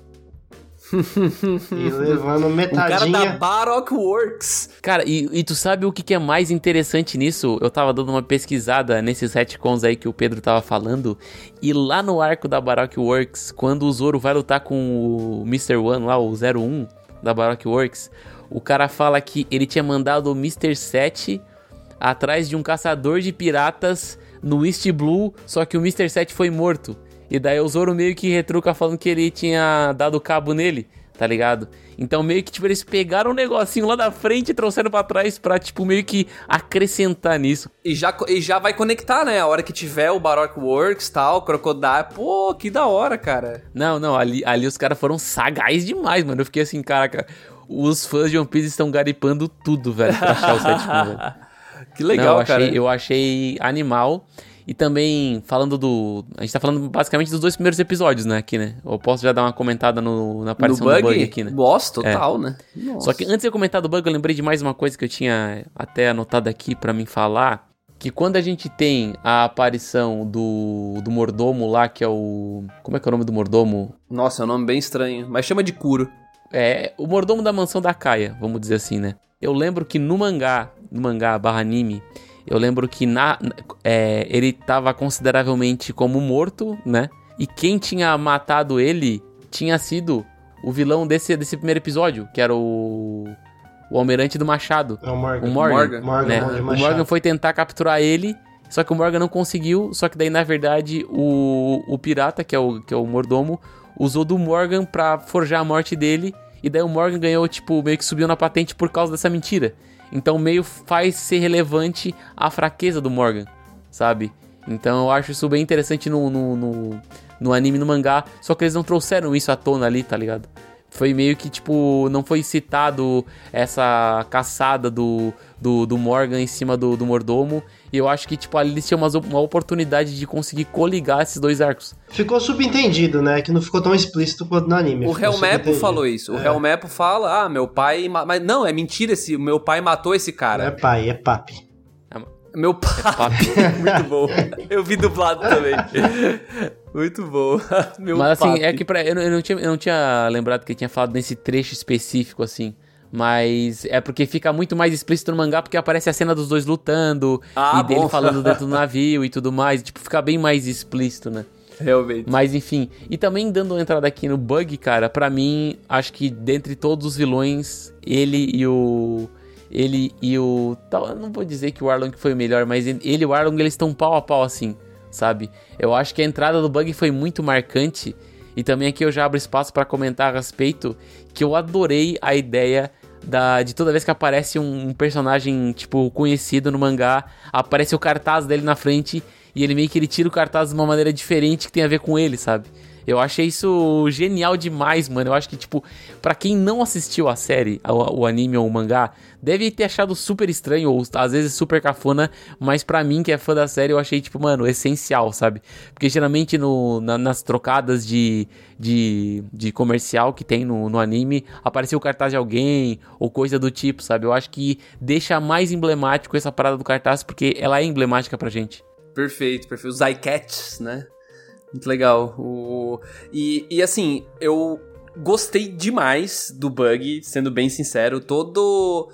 e levando metadinha. O cara da Baroque Works. Cara, e, e tu sabe o que, que, é mais interessante nisso? Eu tava dando uma pesquisada nesses retcons aí que o Pedro tava falando. E lá no arco da Baroque Works, quando o Zoro vai lutar com o Mr. One lá, o 01 da Baroque Works, o cara fala que ele tinha mandado o Mr. 7 atrás de um caçador de piratas no East Blue, só que o Mr. 7 foi morto. E daí o Zoro meio que retruca falando que ele tinha dado cabo nele, tá ligado? Então meio que, tipo, eles pegaram um negocinho lá da frente e trouxeram pra trás pra, tipo, meio que acrescentar nisso. E já, e já vai conectar, né? A hora que tiver o Baroque Works tal, Crocodile. Pô, que da hora, cara. Não, não, ali, ali os caras foram sagaz demais, mano. Eu fiquei assim, caraca, os fãs de One Piece estão garipando tudo, velho, pra achar o sétimo, velho. Que legal, não, eu cara. Achei, eu achei animal. E também, falando do. A gente tá falando basicamente dos dois primeiros episódios, né? Aqui, né? Eu posso já dar uma comentada no, na aparição no bug? do bug aqui, né? Nossa, total, é. né? Nossa. Só que antes de eu comentar do bug, eu lembrei de mais uma coisa que eu tinha até anotado aqui para mim falar. Que quando a gente tem a aparição do, do mordomo lá, que é o. Como é que é o nome do mordomo? Nossa, é um nome bem estranho. Mas chama de Kuro. É, o mordomo da mansão da Kaia, vamos dizer assim, né? Eu lembro que no mangá, no mangá barra anime, eu lembro que na, é, ele estava consideravelmente como morto, né? E quem tinha matado ele tinha sido o vilão desse, desse primeiro episódio, que era o. O Almirante do Machado. É o Morgan. O Morgan. Morgan, Morgan né? O Morgan foi tentar capturar ele, só que o Morgan não conseguiu. Só que daí, na verdade, o, o pirata, que é o, que é o mordomo, usou do Morgan pra forjar a morte dele. E daí o Morgan ganhou, tipo, meio que subiu na patente por causa dessa mentira. Então meio faz ser relevante a fraqueza do Morgan, sabe? Então eu acho isso bem interessante no, no, no, no anime no mangá. Só que eles não trouxeram isso à tona ali, tá ligado? Foi meio que, tipo, não foi citado essa caçada do, do, do Morgan em cima do, do mordomo. E eu acho que, tipo, ali eles tinham uma, uma oportunidade de conseguir coligar esses dois arcos. Ficou subentendido, né? Que não ficou tão explícito quanto no anime. O Helmepo falou isso. O é. Helmepo fala, ah, meu pai... Mas não, é mentira, esse, meu pai matou esse cara. Não é pai, é papi. Meu pai. É Muito bom. Eu vi dublado também. Muito bom. Meu Mas assim, papi. é que pra, eu, eu, não tinha, eu não tinha lembrado que ele tinha falado nesse trecho específico, assim. Mas é porque fica muito mais explícito no mangá, porque aparece a cena dos dois lutando, ah, e bom. dele falando dentro do navio e tudo mais. Tipo, fica bem mais explícito, né? Realmente. Mas enfim. E também dando uma entrada aqui no Bug, cara, para mim, acho que dentre todos os vilões, ele e o ele e o. Tal, não vou dizer que o Arlong foi o melhor, mas ele e o Arlong eles estão pau a pau assim, sabe? Eu acho que a entrada do Bug foi muito marcante. E também aqui eu já abro espaço para comentar a respeito que eu adorei a ideia da, de toda vez que aparece um, um, personagem, tipo, conhecido no mangá, aparece o cartaz dele na frente e ele meio que ele tira o cartaz de uma maneira diferente que tem a ver com ele, sabe? Eu achei isso genial demais, mano. Eu acho que, tipo, para quem não assistiu a série, o, o, anime ou o mangá, deve ter achado super estranho, ou às vezes super cafona, mas para mim, que é fã da série, eu achei, tipo, mano, essencial, sabe? Porque geralmente no, na, nas trocadas de, de, de, comercial que tem no, no anime, apareceu o cartaz de alguém, ou coisa do tipo, sabe? Eu acho que deixa mais emblemático essa parada do cartaz, porque ela é emblemática pra gente. Perfeito, perfeito. Os eye né? Muito legal. O... E, e assim, eu gostei demais do Bug, sendo bem sincero. Todo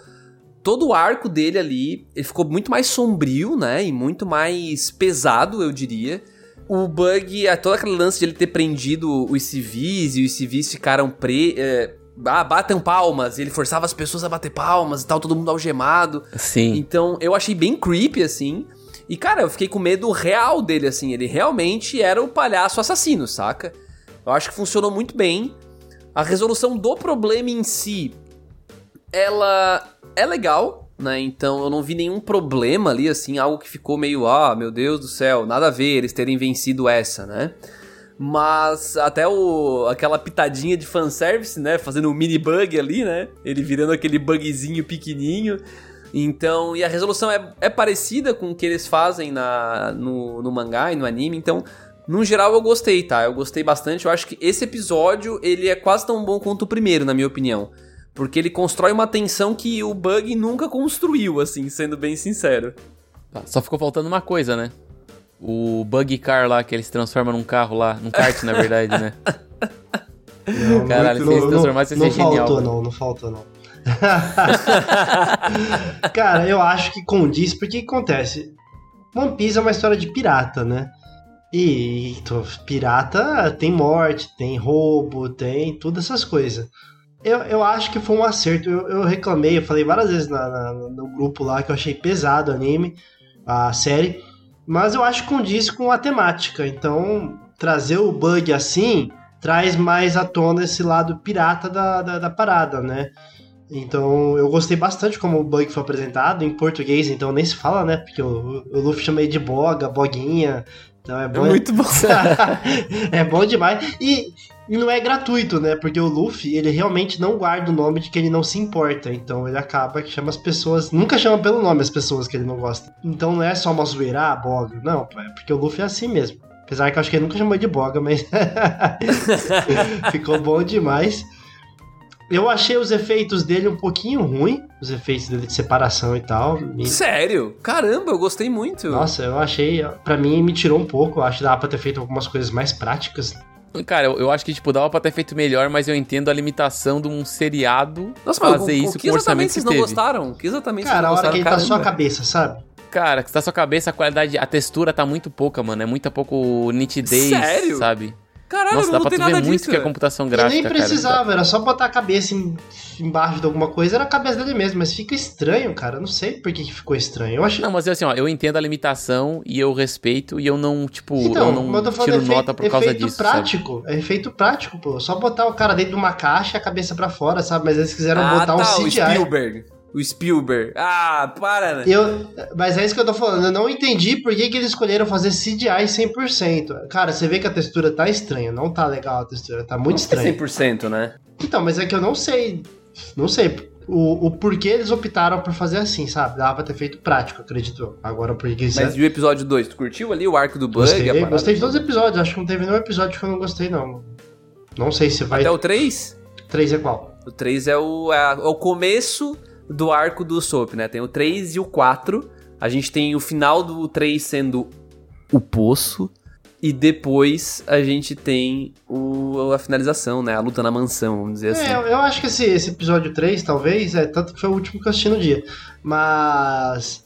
todo o arco dele ali, ele ficou muito mais sombrio, né? E muito mais pesado, eu diria. O Bug, todo aquele lance de ele ter prendido os civis e os civis ficaram pre... É, ah, batem palmas, ele forçava as pessoas a bater palmas e tal, todo mundo algemado. Sim. Então, eu achei bem creepy, assim. E, cara, eu fiquei com medo real dele, assim. Ele realmente era o palhaço assassino, saca? Eu acho que funcionou muito bem. A resolução do problema em si, ela é legal, né? Então eu não vi nenhum problema ali, assim, algo que ficou meio, ah, meu Deus do céu, nada a ver eles terem vencido essa, né? Mas até o aquela pitadinha de fanservice, né? Fazendo um mini bug ali, né? Ele virando aquele bugzinho pequenininho. Então, e a resolução é, é parecida com o que eles fazem na, no, no mangá e no anime, então no geral eu gostei, tá? Eu gostei bastante. Eu acho que esse episódio ele é quase tão bom quanto o primeiro, na minha opinião. Porque ele constrói uma tensão que o Bug nunca construiu, assim, sendo bem sincero. Tá, só ficou faltando uma coisa, né? O Bug Car lá, que ele se transforma num carro lá, num kart, na verdade, né? Não, Caralho, se se transformar, você não, ser genial. Não faltou, não, não faltou, não. Cara, eu acho que condiz, porque que acontece? One Piece é uma história de pirata, né? E, então, pirata tem morte, tem roubo, tem todas essas coisas. Eu, eu acho que foi um acerto. Eu, eu reclamei, eu falei várias vezes na, na, no grupo lá que eu achei pesado o anime, a série. Mas eu acho que condiz com a temática. Então, trazer o bug assim traz mais à tona esse lado pirata da, da, da parada, né? Então eu gostei bastante como o bug foi apresentado em português, então nem se fala, né? Porque o, o Luffy chama ele de boga, boguinha. Então é bom. É muito bom. é bom demais. E, e não é gratuito, né? Porque o Luffy, ele realmente não guarda o nome de que ele não se importa. Então ele acaba que chama as pessoas. Nunca chama pelo nome as pessoas que ele não gosta. Então não é só uma zoeira, ah, boga. Não, é porque o Luffy é assim mesmo. Apesar que eu acho que ele nunca chamou de boga, mas. Ficou bom demais. Eu achei os efeitos dele um pouquinho ruim, os efeitos dele de separação e tal. Me... Sério? Caramba, eu gostei muito. Nossa, eu achei, para mim me tirou um pouco, eu acho que dava pra ter feito algumas coisas mais práticas. Cara, eu, eu, acho que, tipo, dava pra ter feito melhor, mas eu entendo a limitação de um seriado Nossa, fazer mas, isso com o orçamento que vocês não gostaram? Que exatamente Cara, a hora que ele tá sua cabeça, sabe? Cara, que tá sua cabeça, a qualidade, a textura tá muito pouca, mano. É muito pouco nitidez, Sério? sabe? Caralho, Nossa, não dá pra tu nada ver disso, muito que é computação gráfica. E nem precisava, cara. era só botar a cabeça em, embaixo de alguma coisa, era a cabeça dele mesmo, mas fica estranho, cara. Eu não sei por que, que ficou estranho. Eu acho... Não, mas assim, ó, eu entendo a limitação e eu respeito e eu não, tipo, então, eu não eu tiro efeito, nota por causa disso. prático, sabe? É efeito prático, pô. Só botar o cara dentro de uma caixa e a cabeça para fora, sabe? Mas eles quiseram ah, botar tá, um CGI. O Spielberg. O Spielberg. Ah, para, né? Eu, mas é isso que eu tô falando. Eu não entendi por que, que eles escolheram fazer CGI 100%. Cara, você vê que a textura tá estranha. Não tá legal a textura. Tá muito não estranha. 100%, né? Então, mas é que eu não sei. Não sei. O, o porquê eles optaram por fazer assim, sabe? Dava pra ter feito prático, acredito. Agora por que Mas e o episódio 2? Tu curtiu ali o arco do Bug? Gostei, gostei de todos os episódios. Acho que não teve nenhum episódio que eu não gostei, não. Não sei se vai. Até o 3? 3 é qual? O 3 é o, é, é o começo do arco do Soap, né? Tem o 3 e o 4. A gente tem o final do 3 sendo o poço. E depois a gente tem o, a finalização, né? A luta na mansão, vamos dizer assim. É, eu acho que esse, esse episódio 3, talvez, é tanto que foi o último que eu assisti no dia. Mas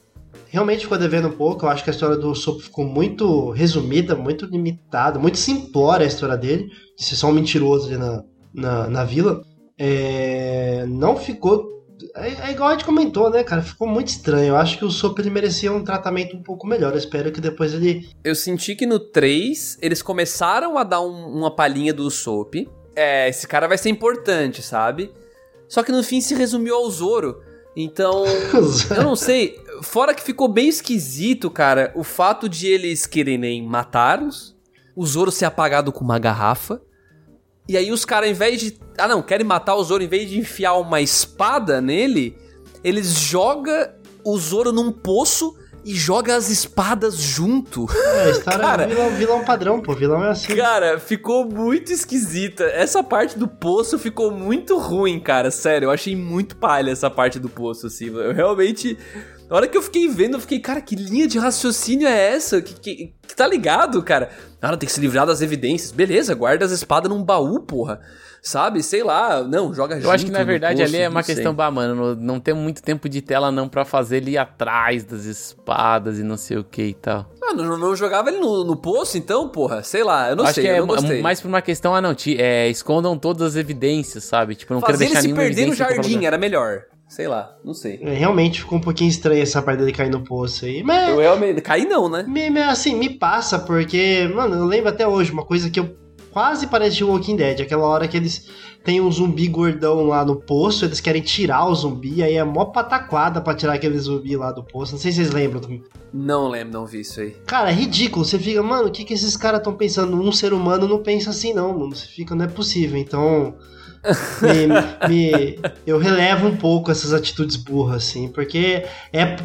realmente ficou devendo um pouco. Eu acho que a história do Soap ficou muito resumida, muito limitada, muito simplória a história dele, de ser só um mentiroso ali na, na, na vila. É, não ficou é, é, igual a gente comentou, né, cara? Ficou muito estranho. Eu acho que o Sop ele merecia um tratamento um pouco melhor. Eu espero que depois ele. Eu senti que no 3 eles começaram a dar um, uma palhinha do Sop. É, esse cara vai ser importante, sabe? Só que no fim se resumiu ao Zoro. Então, eu não sei. Fora que ficou bem esquisito, cara, o fato de eles quererem matá-los, o Zoro ser apagado com uma garrafa. E aí os caras, ao invés de. Ah, não, querem matar o Zoro, em vez de enfiar uma espada nele, eles jogam o Zoro num poço e joga as espadas junto. É, história cara, é vilão, vilão padrão, pô. Vilão é assim. Cara, ficou muito esquisita. Essa parte do poço ficou muito ruim, cara. Sério, eu achei muito palha essa parte do poço, assim. Eu realmente. Na hora que eu fiquei vendo, eu fiquei, cara, que linha de raciocínio é essa? Que, que, que tá ligado, cara? Cara, tem que se livrar das evidências. Beleza, guarda as espadas num baú, porra. Sabe? Sei lá, não, joga Eu acho que na verdade ali é uma questão, bah, mano, não, não tem muito tempo de tela não para fazer ele ir atrás das espadas e não sei o que e tal. Ah, não, não jogava ele no, no poço então, porra? Sei lá, eu não acho sei, que é não mais por uma questão, ah não, te, é, escondam todas as evidências, sabe? Tipo, não quero deixar. Fazer ele se perder no jardim era melhor. Sei lá, não sei. É, realmente ficou um pouquinho estranho essa parte dele cair no poço aí. Mas. Eu realmente. Cair não, né? Me, me, assim, me passa, porque, mano, eu lembro até hoje uma coisa que eu quase parece de Walking Dead. Aquela hora que eles têm um zumbi gordão lá no poço, eles querem tirar o zumbi, aí é mó pataquada pra tirar aquele zumbi lá do poço. Não sei se vocês lembram. Não lembro, não vi isso aí. Cara, é ridículo. Você fica, mano, o que, que esses caras estão pensando? Um ser humano não pensa assim, não, mano. Você fica, não é possível. Então me, me, eu relevo um pouco essas atitudes burras, assim, porque é,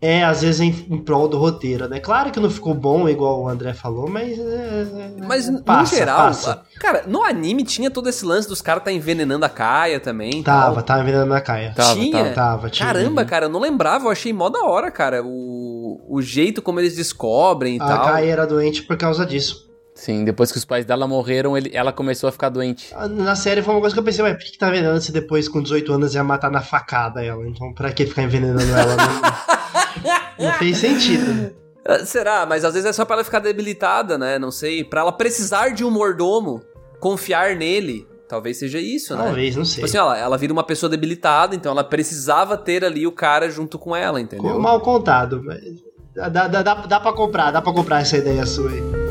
é às vezes em, em prol do roteiro, né? Claro que não ficou bom, igual o André falou, mas. É, é mas passa, no geral, passa. cara, no anime tinha todo esse lance dos caras tá envenenando a Kaia também. Tava, tal. tava envenenando a Kaia. Tava, tinha? Tava, tava, tinha. Caramba, cara, eu não lembrava, eu achei mó da hora, cara, o, o jeito como eles descobrem e a tal. A Kaia era doente por causa disso. Sim, depois que os pais dela morreram, ele, ela começou a ficar doente. Ah, na série foi uma coisa que eu pensei, mas por que, tá vendo se depois, com 18 anos, ia matar na facada ela? Então, pra que ficar envenenando ela? Não, não fez sentido. Ah, será? Mas às vezes é só pra ela ficar debilitada, né? Não sei. Pra ela precisar de um mordomo, confiar nele. Talvez seja isso, né? Talvez, não sei. Tipo assim, ela, ela vira uma pessoa debilitada, então ela precisava ter ali o cara junto com ela, entendeu? Mal contado. Dá, dá, dá, dá pra comprar, dá pra comprar essa ideia sua aí.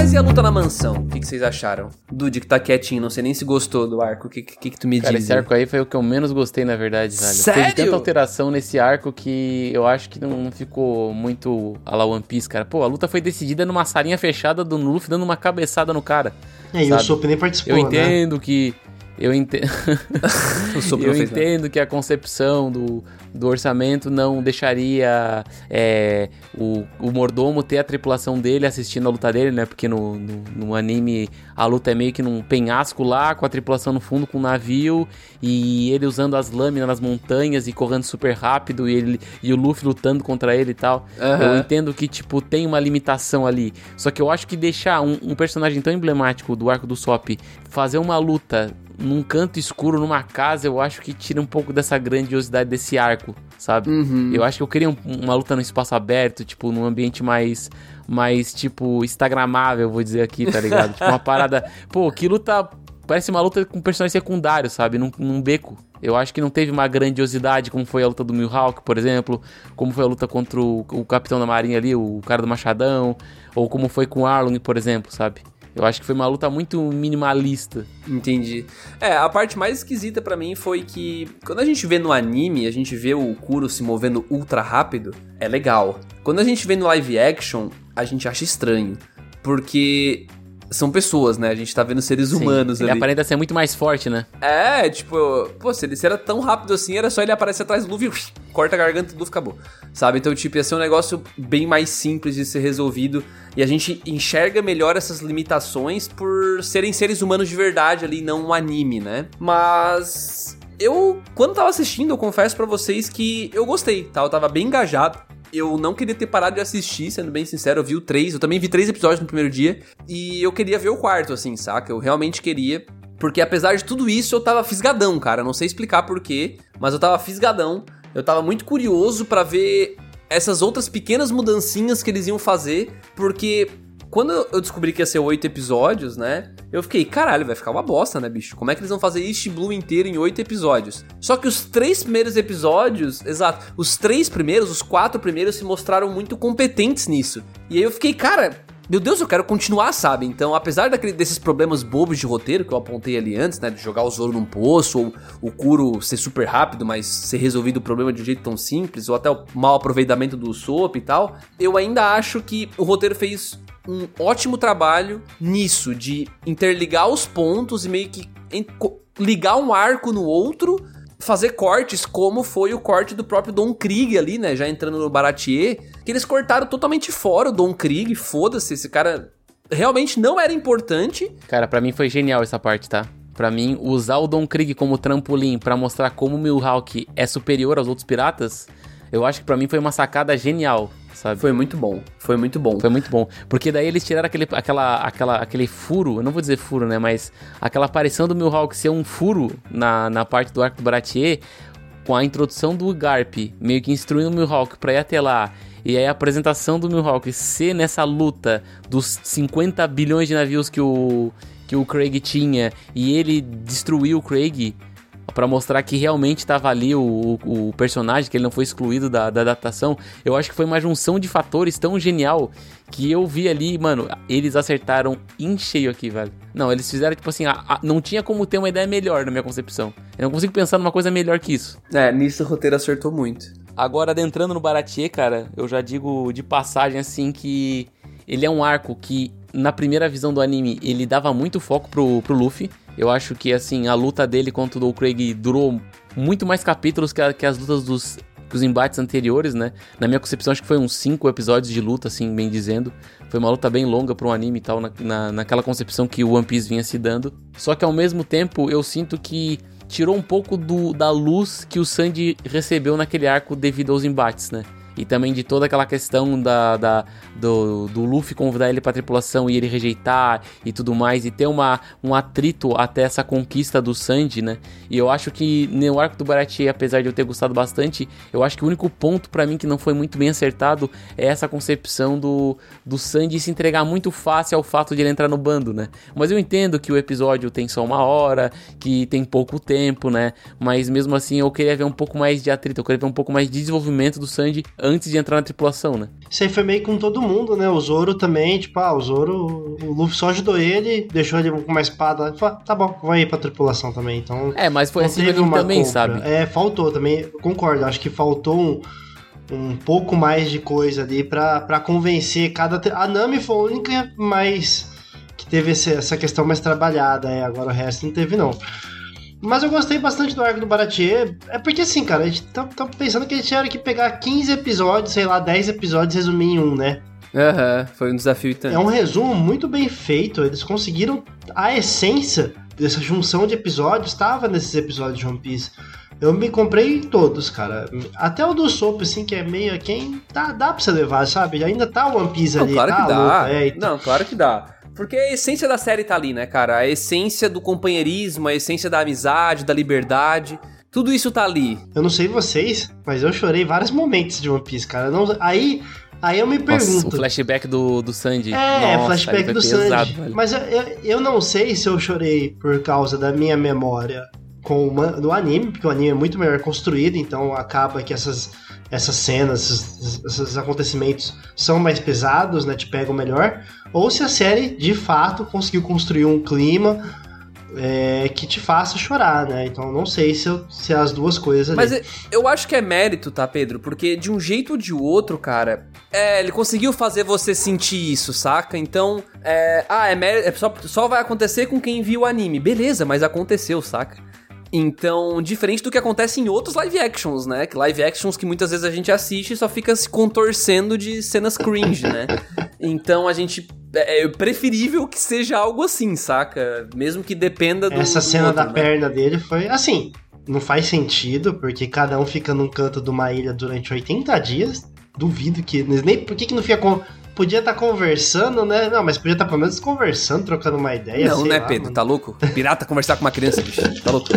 Mas e a luta na mansão? O que, que, vocês acharam? Dude, que tá quietinho, não sei nem se gostou do arco. O que, que, que, tu me Cara, diz? esse arco aí foi o que eu menos gostei, na verdade, velho. Sério? Teve tanta alteração nesse arco que eu acho que não ficou muito a la One Piece, cara. Pô, a luta foi decidida numa salinha fechada do Luffy dando uma cabeçada no cara. É, e o Sop nem participou, Eu entendo né? que eu, ente... eu entendo que a concepção do, do orçamento não deixaria é, o, o mordomo ter a tripulação dele assistindo a luta dele, né? Porque no, no, no, anime a luta é meio que num penhasco lá, com a tripulação no fundo, com o um navio, e ele usando as lâminas nas montanhas e correndo super rápido, e, ele, e o Luffy lutando contra ele e tal. Uhum. Eu entendo que, tipo, tem uma limitação ali. Só que eu acho que deixar um, um personagem tão emblemático do arco do Sop fazer uma luta num canto escuro, numa casa, eu acho que tira um pouco dessa grandiosidade desse arco, sabe? Uhum. Eu acho que eu queria um, uma luta no espaço aberto, tipo, num ambiente mais, mais tipo, instagramável, vou dizer aqui, tá ligado? tipo, uma parada... Pô, que luta... Parece uma luta com personagem secundário, sabe? Num, num beco. Eu acho que não teve uma grandiosidade como foi a luta do Mihawk, por exemplo, como foi a luta contra o, o Capitão da Marinha ali, o cara do Machadão, ou como foi com o Arlong, por exemplo, sabe? Eu acho que foi uma luta muito minimalista. Entendi. É, a parte mais esquisita para mim foi que quando a gente vê no anime, a gente vê o Kuro se movendo ultra rápido, é legal. Quando a gente vê no live action, a gente acha estranho. Porque são pessoas, né? A gente tá vendo seres Sim, humanos ele ali. Ele aparenta ser muito mais forte, né? É, tipo, pô, se ele era tão rápido assim, era só ele aparecer atrás do Luffy, e corta a garganta do Luffy, acabou. Sabe? Então, tipo, ia ser um negócio bem mais simples de ser resolvido. E a gente enxerga melhor essas limitações por serem seres humanos de verdade ali, não um anime, né? Mas. Eu, quando tava assistindo, eu confesso para vocês que eu gostei, tá? Eu tava bem engajado. Eu não queria ter parado de assistir, sendo bem sincero, eu vi o três, eu também vi três episódios no primeiro dia, e eu queria ver o quarto, assim, saca? Eu realmente queria, porque apesar de tudo isso, eu tava fisgadão, cara, não sei explicar porquê, mas eu tava fisgadão, eu tava muito curioso para ver essas outras pequenas mudancinhas que eles iam fazer, porque quando eu descobri que ia ser oito episódios, né? Eu fiquei, caralho, vai ficar uma bosta, né, bicho? Como é que eles vão fazer East Blue inteiro em oito episódios? Só que os três primeiros episódios, exato, os três primeiros, os quatro primeiros se mostraram muito competentes nisso. E aí eu fiquei, cara, meu Deus, eu quero continuar, sabe? Então, apesar daquele, desses problemas bobos de roteiro que eu apontei ali antes, né? De jogar o Zoro num poço, ou o Kuro ser super rápido, mas ser resolvido o problema de um jeito tão simples, ou até o mau aproveitamento do Soap e tal, eu ainda acho que o roteiro fez um ótimo trabalho nisso, de interligar os pontos e meio que ligar um arco no outro, fazer cortes, como foi o corte do próprio Don Krieg ali, né? Já entrando no Baratier, que eles cortaram totalmente fora o Don Krieg, foda-se, esse cara realmente não era importante. Cara, para mim foi genial essa parte, tá? Para mim, usar o Don Krieg como trampolim para mostrar como o Mihawk é superior aos outros piratas, eu acho que para mim foi uma sacada genial sabe? Foi muito bom. Foi muito bom. Foi muito bom. Porque daí eles tiraram aquele, aquela, aquela, aquele furo, eu não vou dizer furo, né? Mas aquela aparição do Mihawk ser um furo na, na parte do arco do Baratier, com a introdução do Garp, meio que instruindo o Mihawk pra ir até lá. E aí a apresentação do Mihawk ser nessa luta dos 50 bilhões de navios que o, que o Craig tinha e ele destruiu o Craig para mostrar que realmente estava ali o, o, o, personagem, que ele não foi excluído da, da, adaptação. Eu acho que foi uma junção de fatores tão genial que eu vi ali, mano, eles acertaram em cheio aqui, velho. Não, eles fizeram tipo assim, a, a, não tinha como ter uma ideia melhor na minha concepção. Eu não consigo pensar numa coisa melhor que isso. É, nisso o roteiro acertou muito. Agora, adentrando no Baratier, cara, eu já digo de passagem assim que ele é um arco que, na primeira visão do anime, ele dava muito foco pro, pro Luffy. Eu acho que, assim, a luta dele contra o Craig durou muito mais capítulos que, a, que as lutas dos que os embates anteriores, né? Na minha concepção, acho que foi uns 5 episódios de luta, assim, bem dizendo. Foi uma luta bem longa para um anime e tal, na, na, naquela concepção que o One Piece vinha se dando. Só que ao mesmo tempo, eu sinto que tirou um pouco do, da luz que o Sandy recebeu naquele arco devido aos embates, né? E também de toda aquela questão da, da do, do, Luffy convidar ele pra tripulação e ele rejeitar e tudo mais, e ter uma, um atrito até essa conquista do Sanji, né? E eu acho que no arco do Baratie, apesar de eu ter gostado bastante, eu acho que o único ponto para mim que não foi muito bem acertado é essa concepção do, do Sanji se entregar muito fácil ao fato de ele entrar no bando, né? Mas eu entendo que o episódio tem só uma hora, que tem pouco tempo, né? Mas mesmo assim eu queria ver um pouco mais de atrito, eu queria ver um pouco mais de desenvolvimento do Sanji antes de entrar na tripulação, né? Isso aí foi meio com todo mundo, né? O Zoro também, tipo, ah, o Zoro, o Luffy só ajudou ele, deixou ele com uma espada lá falou, tá bom, vai ir pra tripulação também. Então. É, mas foi assim também, compra. sabe? É, faltou também, concordo, acho que faltou um um pouco mais de coisa ali para convencer cada. A Nami foi a única mais. que teve essa questão mais trabalhada, é, agora o resto não teve, não. Mas eu gostei bastante do arco do Baratier. É porque assim, cara, a gente tá, tá, pensando que a gente tinha que pegar 15 episódios, sei lá, 10 episódios e resumir em um, né? Aham, uhum, foi um desafio também. É um resumo muito bem feito. Eles conseguiram. A essência dessa junção de episódios estava nesses episódios de One Piece. Eu me comprei todos, cara. Até o do Soap, assim, que é meio quem dá, dá pra você levar, sabe? Ainda tá o One Piece Não, ali. Claro tá que dá. É, Não, claro que dá. Porque a essência da série tá ali, né, cara? A essência do companheirismo, a essência da amizade, da liberdade. Tudo isso tá ali. Eu não sei vocês, mas eu chorei vários momentos de One Piece, cara. Não, aí, aí eu me pergunto. Nossa, o flashback do, do Sandy. É, Nossa, flashback do pesado, Sandy. Velho. Mas eu, eu, eu, não sei se eu chorei por causa da minha memória com o do anime, porque o anime é muito melhor construído, então acaba que essas essas cenas, esses, esses, acontecimentos são mais pesados, né? Te pegam melhor. Ou se a série de fato conseguiu construir um clima é, que te faça chorar, né? Então não sei se, eu, se as duas coisas. Mas ali. eu acho que é mérito, tá, Pedro? Porque de um jeito ou de outro, cara, é, ele conseguiu fazer você sentir isso, saca? Então, é, ah, é mérito, é só, só vai acontecer com quem viu o anime. Beleza, mas aconteceu, saca? Então, diferente do que acontece em outros live actions, né? Que live actions que muitas vezes a gente assiste e só fica se contorcendo de cenas cringe, né? Então a gente. É, é preferível que seja algo assim, saca? Mesmo que dependa do. Essa do cena outro, da né? perna dele foi assim. Não faz sentido, porque cada um fica num canto de uma ilha durante 80 dias. Duvido que. Nem, por que, que não fica com podia estar tá conversando, né? Não, mas podia estar tá pelo menos conversando, trocando uma ideia. Não, né, lá, Pedro? Mano. Tá louco? Pirata conversar com uma criança, bicho. Tá louco?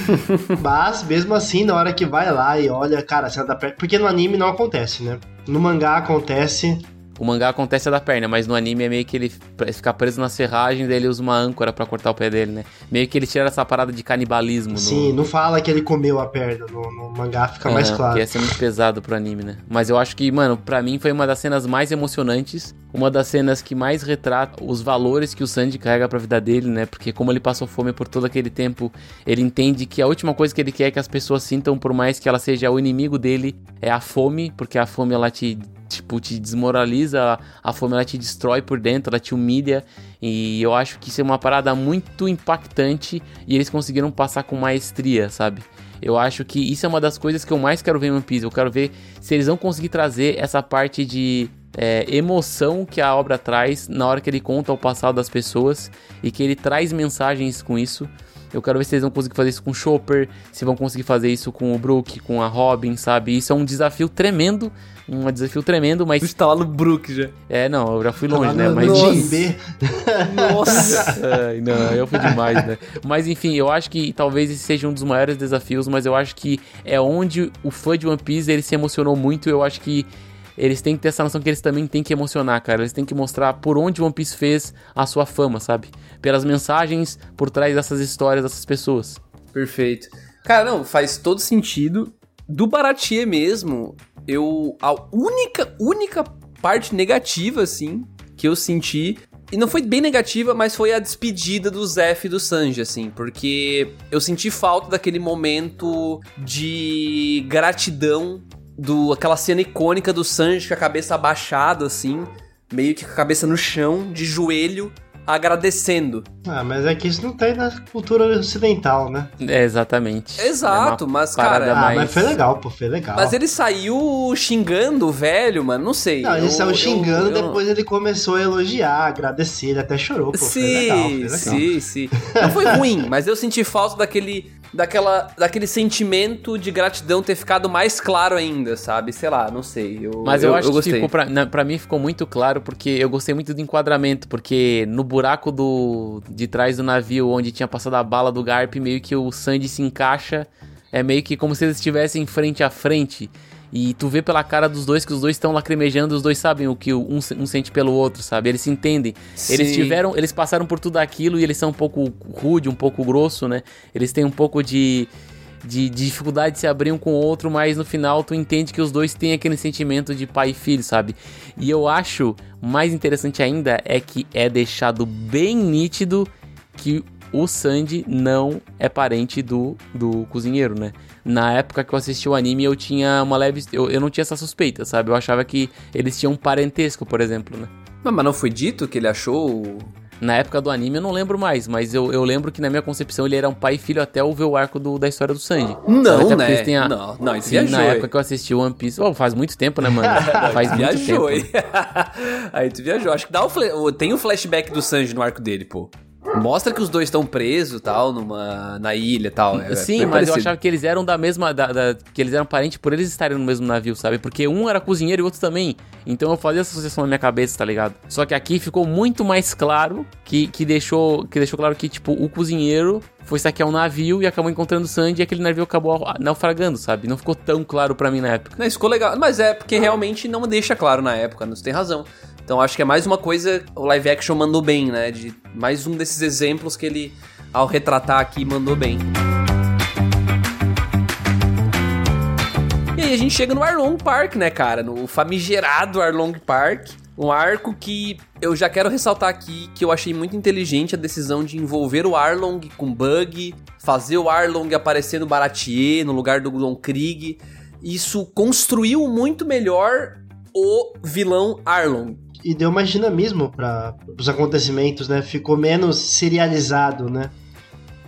mas, mesmo assim, na hora que vai lá e olha, cara, cena da perna. Porque no anime não acontece, né? No mangá acontece o mangá acontece a da perna, mas no anime é meio que ele fica preso nas ferragens, daí ele usa uma âncora para cortar o pé dele, né? Meio que ele tira essa parada de canibalismo. Sim, no... não fala que ele comeu a perna. No, no mangá fica mais claro. Que ia ser muito pesado pro anime, né? Mas eu acho que, mano, para mim foi uma das cenas mais emocionantes. Uma das cenas que mais retrata os valores que o Sanji carrega pra vida dele, né? Porque como ele passou fome por todo aquele tempo, ele entende que a última coisa que ele quer é que as pessoas sintam, por mais que ela seja o inimigo dele, é a fome, porque a fome ela te tipo, te desmoraliza, a fome ela te destrói por dentro, ela te humilha. E eu acho que isso é uma parada muito impactante e eles conseguiram passar com maestria, sabe? Eu acho que isso é uma das coisas que eu mais quero ver em One Piece. Eu quero ver se eles vão conseguir trazer essa parte de é, emoção que a obra traz na hora que ele conta o passado das pessoas e que ele traz mensagens com isso. Eu quero ver se eles vão conseguir fazer isso com o Chopper, se vão conseguir fazer isso com o Brook, com a Robin, sabe? Isso é um desafio tremendo, um desafio tremendo, mas... Você tá lá no Brook já. É, não, eu já fui longe, tá né? Mas... Nossa! Nossa! Ai, não, eu fui demais, né? Mas enfim, eu acho que talvez esse seja um dos maiores desafios, mas eu acho que é onde o fã de One Piece, ele se emocionou muito, eu acho que eles têm que ter essa noção que eles também têm que emocionar, cara. Eles têm que mostrar por onde One Piece fez a sua fama, sabe? Pelas mensagens por trás dessas histórias dessas pessoas. Perfeito. Cara, não, faz todo sentido. Do Baratie mesmo, eu. A única, única parte negativa, assim, que eu senti. E não foi bem negativa, mas foi a despedida do Zef e do Sanji, assim, porque eu senti falta daquele momento de gratidão do aquela cena icônica do Sanji com a cabeça abaixada, assim, meio que com a cabeça no chão, de joelho, agradecendo. Ah, mas é que isso não tem na cultura ocidental, né? É, exatamente. Exato, é mas cara. Ah, mais... mas foi legal, pô, foi legal. Mas ele saiu xingando o velho, mano, não sei. Não, ele eu, saiu xingando, eu, eu... depois ele começou a elogiar, agradecer, ele até chorou, pô. Sim, foi legal, foi legal. sim, sim. Não foi ruim, mas eu senti falta daquele daquela, daquele sentimento de gratidão ter ficado mais claro ainda, sabe? Sei lá, não sei. Eu, Mas eu, eu acho eu que ficou pra, na, pra mim ficou muito claro, porque eu gostei muito do enquadramento, porque no buraco do de trás do navio, onde tinha passado a bala do Garp, meio que o Sandy se encaixa, é meio que como se eles estivessem frente a frente. E tu vê pela cara dos dois que os dois estão lacrimejando, os dois sabem o que um, um sente pelo outro, sabe? Eles se entendem. Sim. Eles tiveram, eles passaram por tudo aquilo e eles são um pouco rude, um pouco grosso, né? Eles têm um pouco de, de, de dificuldade de se abrir um com o outro, mas no final tu entende que os dois têm aquele sentimento de pai e filho, sabe? E eu acho mais interessante ainda é que é deixado bem nítido que o Sandy não é parente do, do cozinheiro, né? Na época que eu assisti o anime, eu tinha uma leve. Eu, eu não tinha essa suspeita, sabe? Eu achava que eles tinham um parentesco, por exemplo, né? Mas, mas não foi dito que ele achou. Na época do anime eu não lembro mais, mas eu, eu lembro que na minha concepção ele era um pai e filho até o ver o arco do, da história do Sandy. Não, né? A... Não, não, isso Sim, na época que eu assisti One Piece. Oh, faz muito tempo, né, mano? faz muito viajou, tempo. Aí tu viajou. Acho que dá o, tem o um flashback do Sanji no arco dele, pô. Mostra que os dois estão presos, tal, numa na ilha, tal. É, Sim, mas parecido. eu achava que eles eram da mesma, da, da, que eles eram parentes por eles estarem no mesmo navio, sabe? Porque um era cozinheiro e o outro também. Então eu fazia essa associação na minha cabeça, tá ligado? Só que aqui ficou muito mais claro que, que deixou que deixou claro que tipo o cozinheiro foi saquear um navio e acabou encontrando o Sandy e aquele navio acabou naufragando, sabe? Não ficou tão claro para mim na época. Não, isso ficou legal, mas é porque realmente não deixa claro na época, você tem razão. Então acho que é mais uma coisa, o live action mandou bem, né? De mais um desses exemplos que ele, ao retratar aqui, mandou bem. E aí a gente chega no Arlong Park, né, cara? No famigerado Arlong Park. Um arco que eu já quero ressaltar aqui que eu achei muito inteligente a decisão de envolver o Arlong com Bug, fazer o Arlong aparecer no Baratier, no lugar do Don Krieg. Isso construiu muito melhor o vilão Arlong e deu mais dinamismo para os acontecimentos, né? Ficou menos serializado, né?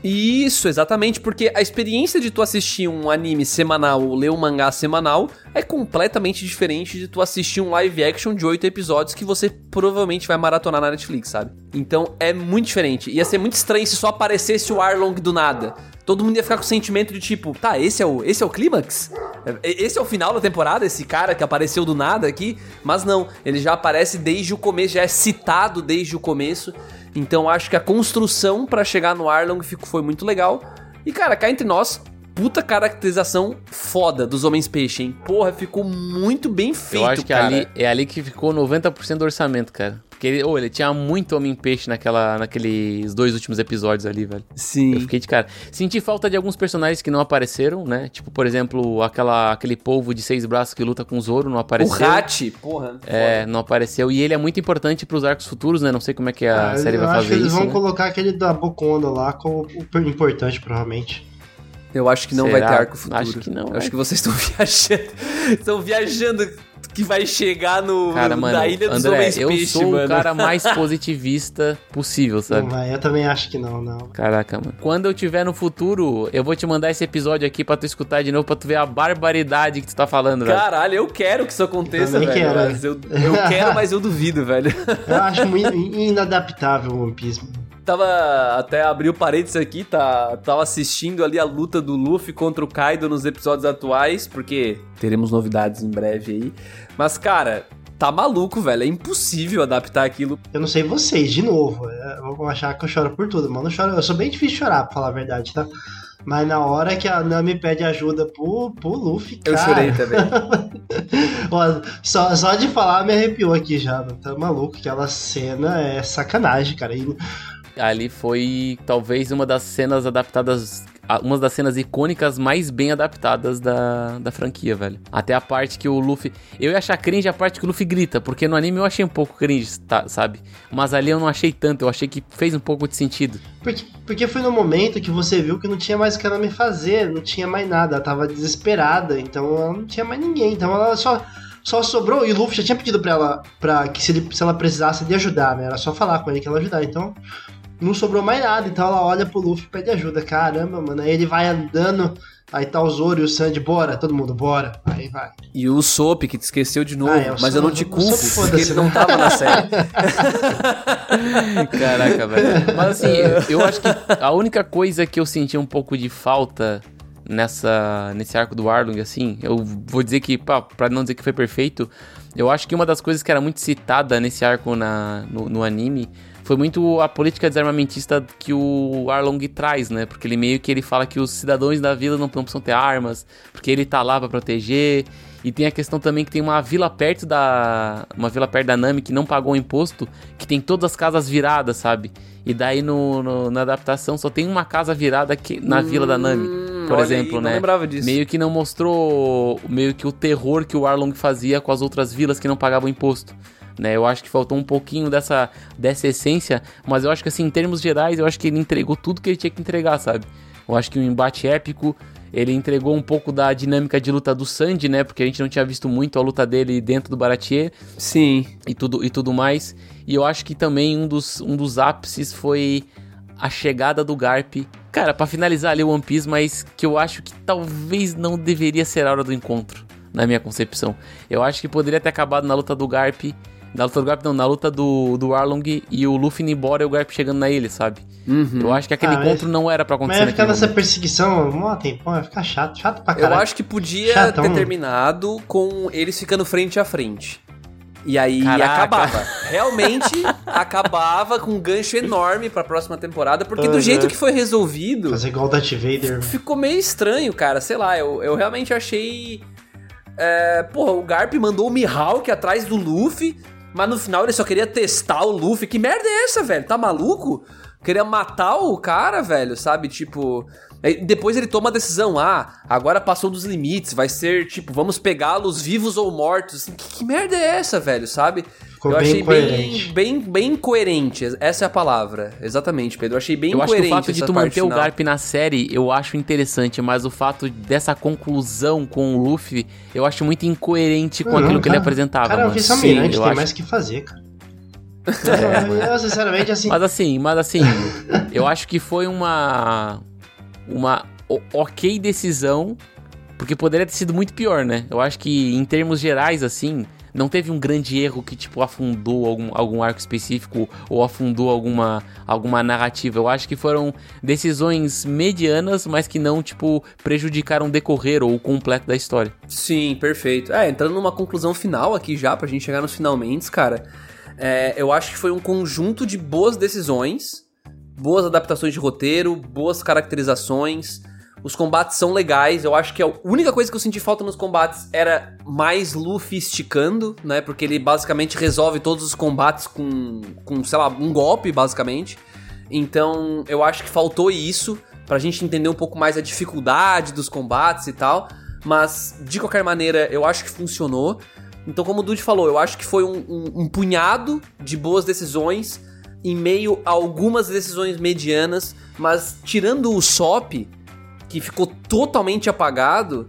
Isso, exatamente, porque a experiência de tu assistir um anime semanal ou ler um mangá semanal é completamente diferente de tu assistir um live action de oito episódios que você provavelmente vai maratonar na Netflix, sabe? Então é muito diferente. Ia ser muito estranho se só aparecesse o Arlong do nada todo mundo ia ficar com o sentimento de tipo, tá, esse é o, esse é o clímax? Esse é o final da temporada, esse cara que apareceu do nada aqui? Mas não, ele já aparece desde o começo, já é citado desde o começo. Então acho que a construção para chegar no Arlong foi muito legal. E cara, cá entre nós, puta caracterização foda dos Homens Peixe, hein? Porra, ficou muito bem feito, Eu acho que cara. Ali, é ali que ficou 90% do orçamento, cara. Porque ele, oh, ele tinha muito Homem-Peixe naquela, naqueles dois últimos episódios ali, velho. Sim. Eu fiquei de cara. Senti falta de alguns personagens que não apareceram, né? Tipo, por exemplo, aquela, aquele polvo de seis braços que luta com o Zoro, não apareceu. O Hat, porra. É, não apareceu. E ele é muito importante pros arcos futuros, né? Não sei como é que a ah, série vai fazer isso. eles vão né? colocar aquele da Boconda lá como importante, provavelmente. Eu acho que não Será? vai ter arco futuro. Acho que não. Acho que vocês estão viajando. estão viajando que vai chegar no cara, mano, na Ilha dos André, Homens eu Peixe, sou mano. o cara mais positivista possível, sabe? Não vai, eu também acho que não, não. Caraca, mano. Quando eu tiver no futuro, eu vou te mandar esse episódio aqui pra tu escutar de novo, pra tu ver a barbaridade que tu tá falando, velho. Caralho, eu quero que isso aconteça, Também velho. quero. Mas eu, eu quero, mas eu duvido, velho. Eu acho muito inadaptável o One Piece. Tava até abriu parênteses aqui, tá, tava assistindo ali a luta do Luffy contra o Kaido nos episódios atuais, porque teremos novidades em breve aí. Mas cara, tá maluco, velho. É impossível adaptar aquilo. Eu não sei vocês, de novo. Vão achar que eu choro por tudo, mano. Eu, choro, eu sou bem difícil de chorar, pra falar a verdade, tá? Mas na hora que a Nami pede ajuda pro, pro Luffy, cara... Eu chorei também. Ó, só, só de falar me arrepiou aqui já. Tá maluco? Aquela cena é sacanagem, cara. E ali foi talvez uma das cenas adaptadas uma das cenas icônicas mais bem adaptadas da, da franquia, velho. Até a parte que o Luffy. Eu ia achar cringe a parte que o Luffy grita, porque no anime eu achei um pouco cringe, tá, sabe? Mas ali eu não achei tanto, eu achei que fez um pouco de sentido. Porque, porque foi no momento que você viu que não tinha mais o que ela me fazer, não tinha mais nada, ela tava desesperada, então ela não tinha mais ninguém, então ela só. Só sobrou, e o Luffy já tinha pedido pra ela pra que se, ele, se ela precisasse de ajudar, né? Era só falar com ele que ela ajudar. Então, não sobrou mais nada. Então ela olha pro Luffy e pede ajuda. Caramba, mano. Aí ele vai andando Aí tá o Zoro e o Sandy, bora, todo mundo, bora. Aí vai. E o Soap, que te esqueceu de novo, ah, é, mas eu não te culpo, porque ele não tava na série. Caraca, velho. Mas assim, eu acho que a única coisa que eu senti um pouco de falta nessa nesse arco do Arlong, assim, eu vou dizer que, pá, pra não dizer que foi perfeito, eu acho que uma das coisas que era muito citada nesse arco na, no, no anime foi muito a política desarmamentista que o Arlong traz, né? Porque ele meio que ele fala que os cidadãos da vila não, não precisam ter armas, porque ele tá lá para proteger. E tem a questão também que tem uma vila perto da. Uma vila perto da Nami que não pagou o imposto, que tem todas as casas viradas, sabe? E daí no, no na adaptação só tem uma casa virada aqui na hum, vila da Nami, por exemplo, aí, né? Não lembrava disso. Meio que não mostrou meio que o terror que o Arlong fazia com as outras vilas que não pagavam imposto né? Eu acho que faltou um pouquinho dessa, dessa essência, mas eu acho que assim, em termos gerais, eu acho que ele entregou tudo que ele tinha que entregar, sabe? Eu acho que um embate épico, ele entregou um pouco da dinâmica de luta do Sandy, né? Porque a gente não tinha visto muito a luta dele dentro do Baratier. Sim. E tudo, e tudo mais. E eu acho que também um dos, um dos ápices foi a chegada do Garp. Cara, para finalizar ali o One Piece, mas que eu acho que talvez não deveria ser a hora do encontro, na minha concepção. Eu acho que poderia ter acabado na luta do Garp na luta do Garp, não, na luta do, do Arlong e o Luffy indo embora e o Garp chegando na ilha, sabe? Uhum. Eu acho que aquele ah, encontro mas, não era pra acontecer. Mas ia ficar nessa momento. perseguição um tempão, ia ficar chato, chato pra caralho. Eu acho que podia Chatão. ter terminado com eles ficando frente a frente. E aí Caraca. acabava. Realmente acabava com um gancho enorme pra próxima temporada, porque uhum. do jeito que foi resolvido. Fazer igual o Darth Vader. Ficou meio estranho, cara. Sei lá, eu, eu realmente achei. É, porra, o Garp mandou o Mihawk atrás do Luffy. Mas no final ele só queria testar o Luffy. Que merda é essa, velho? Tá maluco? Queria matar o cara, velho, sabe? Tipo. Depois ele toma a decisão, ah, agora passou dos limites, vai ser tipo, vamos pegá-los vivos ou mortos. Assim, que, que merda é essa, velho, sabe? Ficou eu bem achei bem, bem, bem coerente. Essa é a palavra. Exatamente, Pedro. Eu achei bem eu coerente. Eu acho que o fato de tu manter final. o Garp na série, eu acho interessante, mas o fato dessa conclusão com o Luffy, eu acho muito incoerente com aquilo que ele apresentava. Cara, mano. eu Sim, tem acho... mais o que fazer, cara. É, eu, sinceramente, assim. Mas assim, mas assim, eu acho que foi uma. Uma ok decisão, porque poderia ter sido muito pior, né? Eu acho que em termos gerais, assim, não teve um grande erro que, tipo, afundou algum, algum arco específico ou afundou alguma, alguma narrativa. Eu acho que foram decisões medianas, mas que não, tipo, prejudicaram o decorrer ou o completo da história. Sim, perfeito. É, entrando numa conclusão final aqui já, pra gente chegar nos finalmente, cara. É, eu acho que foi um conjunto de boas decisões, boas adaptações de roteiro, boas caracterizações os combates são legais. Eu acho que a única coisa que eu senti falta nos combates era mais Luffy esticando, né? Porque ele basicamente resolve todos os combates com, com sei lá, um golpe, basicamente. Então, eu acho que faltou isso pra gente entender um pouco mais a dificuldade dos combates e tal. Mas, de qualquer maneira, eu acho que funcionou. Então, como o Dude falou, eu acho que foi um, um, um punhado de boas decisões em meio a algumas decisões medianas, mas tirando o SOP, que ficou totalmente apagado,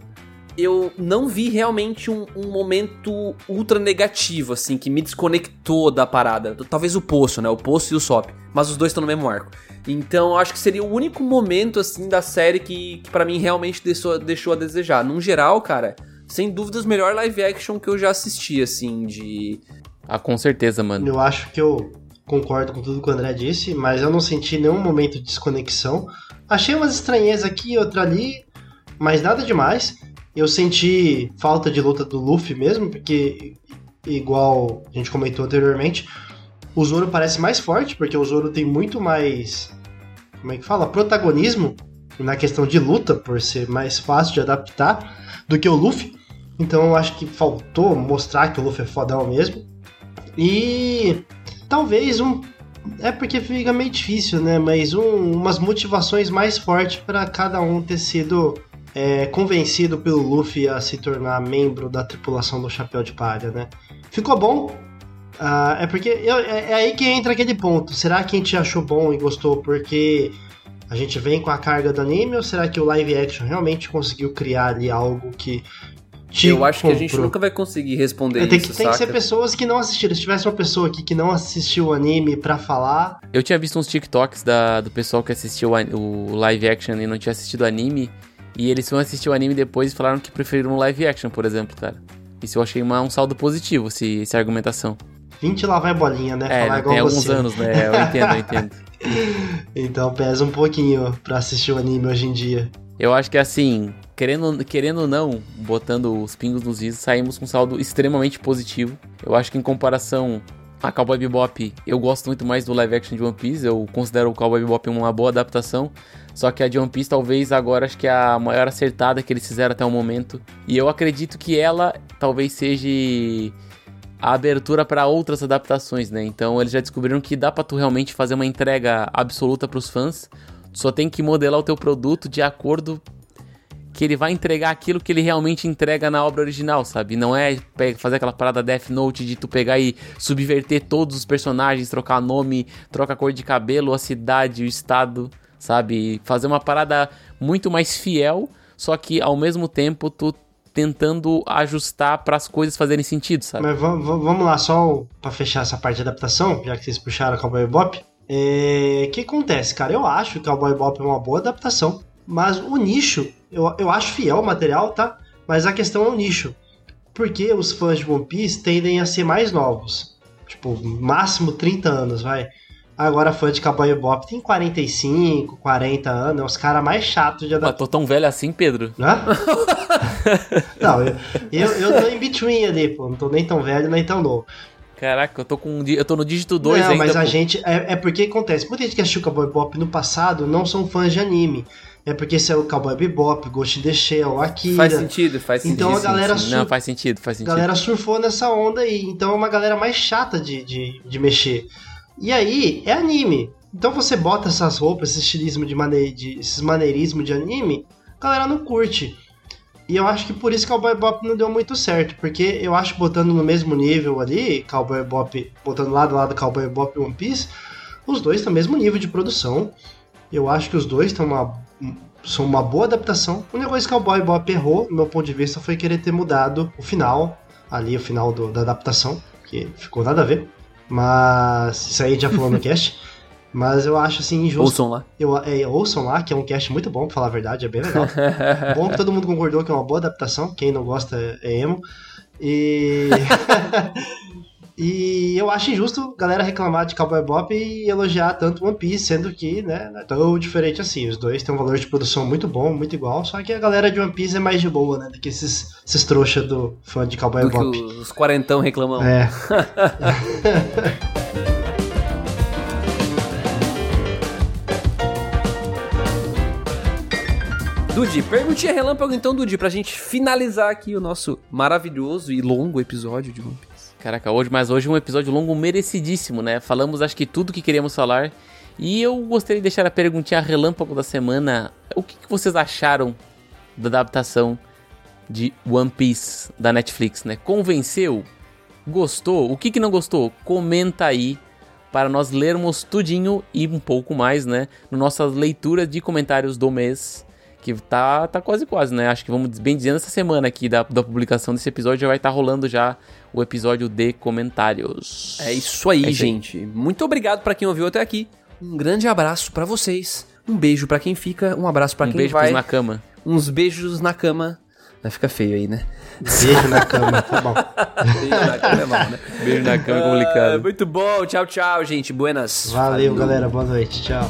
eu não vi realmente um, um, momento ultra negativo, assim, que me desconectou da parada. Talvez o Poço, né? O Poço e o Sop. Mas os dois estão no mesmo arco. Então, acho que seria o único momento, assim, da série que, que para mim realmente deixou, deixou a desejar. Num geral, cara, sem dúvidas, o melhor live action que eu já assisti, assim, de. Ah, com certeza, mano. Eu acho que eu concordo com tudo que o André disse, mas eu não senti nenhum momento de desconexão. Achei umas estranhezas aqui outra ali, mas nada demais. Eu senti falta de luta do Luffy mesmo, porque, igual a gente comentou anteriormente, o Zoro parece mais forte, porque o Zoro tem muito mais. Como é que fala? Protagonismo na questão de luta, por ser mais fácil de adaptar do que o Luffy. Então eu acho que faltou mostrar que o Luffy é fodão mesmo. E talvez um é porque fica meio difícil, né? Mas um, umas motivações mais fortes para cada um ter sido é, convencido pelo Luffy a se tornar membro da tripulação do Chapéu de Palha, né? Ficou bom. Ah, é porque eu, é, é, aí que entra aquele ponto. Será que a gente achou bom e gostou porque a gente vem com a carga do anime ou será que o live action realmente conseguiu criar ali algo que eu acho comprou. que a gente nunca vai conseguir responder é, tem isso, que, Tem que ser pessoas que não assistiram. Se tivesse uma pessoa aqui que não assistiu o anime pra falar... Eu tinha visto uns TikToks da, do pessoal que assistiu o live action e não tinha assistido o anime. E eles foram assistir o anime depois e falaram que preferiram um live action, por exemplo, cara. Isso eu achei uma, um saldo positivo, esse, essa argumentação. 20 lá vai bolinha, né? É, Falar tem alguns anos, né? Eu entendo, eu entendo. então pesa um pouquinho pra assistir o anime hoje em dia. Eu acho que assim, querendo, querendo ou não, botando os pingos nos is, saímos com um saldo extremamente positivo. Eu acho que em comparação a Cowboy Bebop, eu gosto muito mais do live action de One Piece. Eu considero o Cowboy Bebop uma boa adaptação. Só que a de One Piece talvez agora acho que é a maior acertada que eles fizeram até o momento. E eu acredito que ela talvez seja a abertura para outras adaptações, né? Então eles já descobriram que dá para tu realmente fazer uma entrega absoluta para os fãs. Só tem que modelar o teu produto de acordo que ele vai entregar aquilo que ele realmente entrega na obra original, sabe? Não é fazer aquela parada Death Note de tu pegar e subverter todos os personagens, trocar nome, trocar cor de cabelo, a cidade, o estado, sabe? Fazer uma parada muito mais fiel, só que ao mesmo tempo tu tentando ajustar para as coisas fazerem sentido, sabe? Mas vamos lá, só para fechar essa parte de adaptação, já que vocês puxaram Cowboy Bop. O é... que acontece, cara? Eu acho que Cowboy Bop é uma boa adaptação, mas o nicho eu, eu acho fiel o material, tá? Mas a questão é o nicho. Porque os fãs de One Piece tendem a ser mais novos. Tipo, máximo 30 anos, vai. Agora fã de Cowboy Bop tem 45, 40 anos, é os caras mais chatos de adaptar. tô tão velho assim, Pedro? Hã? não, eu, eu, eu tô em between ali, pô. Não tô nem tão velho, nem tão novo. Caraca, eu tô com eu tô no dígito 2 não, ainda. mas a pô. gente. É, é porque acontece. Muita gente que assistiu Cowboy Bop no passado não são fãs de anime é porque esse é o Cowboy Bebop, Ghost in the Shell, Akira. Faz sentido, faz sentido. Então a galera sim, sim. Não, faz sentido, faz sentido. A galera surfou nessa onda aí, então é uma galera mais chata de, de, de mexer. E aí, é anime. Então você bota essas roupas, esse estilismo de, mane de esses maneirismo de anime, a galera não curte. E eu acho que por isso Cowboy Bop não deu muito certo, porque eu acho que botando no mesmo nível ali, Cowboy Bop, botando lado a lado Cowboy Bop e One Piece, os dois estão no mesmo nível de produção. Eu acho que os dois têm uma são uma boa adaptação. O negócio que o Cowboy Bop errou, do meu ponto de vista, foi querer ter mudado o final, ali o final do, da adaptação, que ficou nada a ver. Mas isso aí já falou no cast. Mas eu acho assim injusto. Ouçam lá. Eu, é, ouçam lá, que é um cast muito bom, pra falar a verdade, é bem legal. bom que todo mundo concordou que é uma boa adaptação. Quem não gosta é emo. E. E eu acho injusto a galera reclamar de Cowboy Bop e elogiar tanto One Piece, sendo que, né, não é tão diferente assim. Os dois têm um valor de produção muito bom, muito igual, só que a galera de One Piece é mais de boa, né, do que esses, esses trouxa do fã de Cowboy do Bop. os quarentão reclamam. É. Dudi, perguntinha relâmpago então, Dudi, pra gente finalizar aqui o nosso maravilhoso e longo episódio de One Piece. Caraca, hoje, mas hoje um episódio longo merecidíssimo, né? Falamos acho que tudo que queríamos falar. E eu gostaria de deixar a perguntinha relâmpago da semana. O que, que vocês acharam da adaptação de One Piece da Netflix, né? Convenceu? Gostou? O que, que não gostou? Comenta aí para nós lermos tudinho e um pouco mais, né? No nossa leitura de comentários do mês que tá, tá quase quase, né? Acho que vamos bem dizendo essa semana aqui da, da publicação desse episódio já vai estar tá rolando já o episódio de comentários. É isso aí, é gente. Aí. Muito obrigado para quem ouviu até aqui. Um grande abraço para vocês. Um beijo para quem fica, um abraço para um quem beijo vai. na cama. Uns beijos na cama. Vai ficar feio aí, né? Beijo na cama, tá bom. Beijo na cama é mal, né? Beijo na cama é complicado. Uh, muito bom. Tchau, tchau, gente. Buenas. Valeu, Falou. galera. Boa noite. Tchau.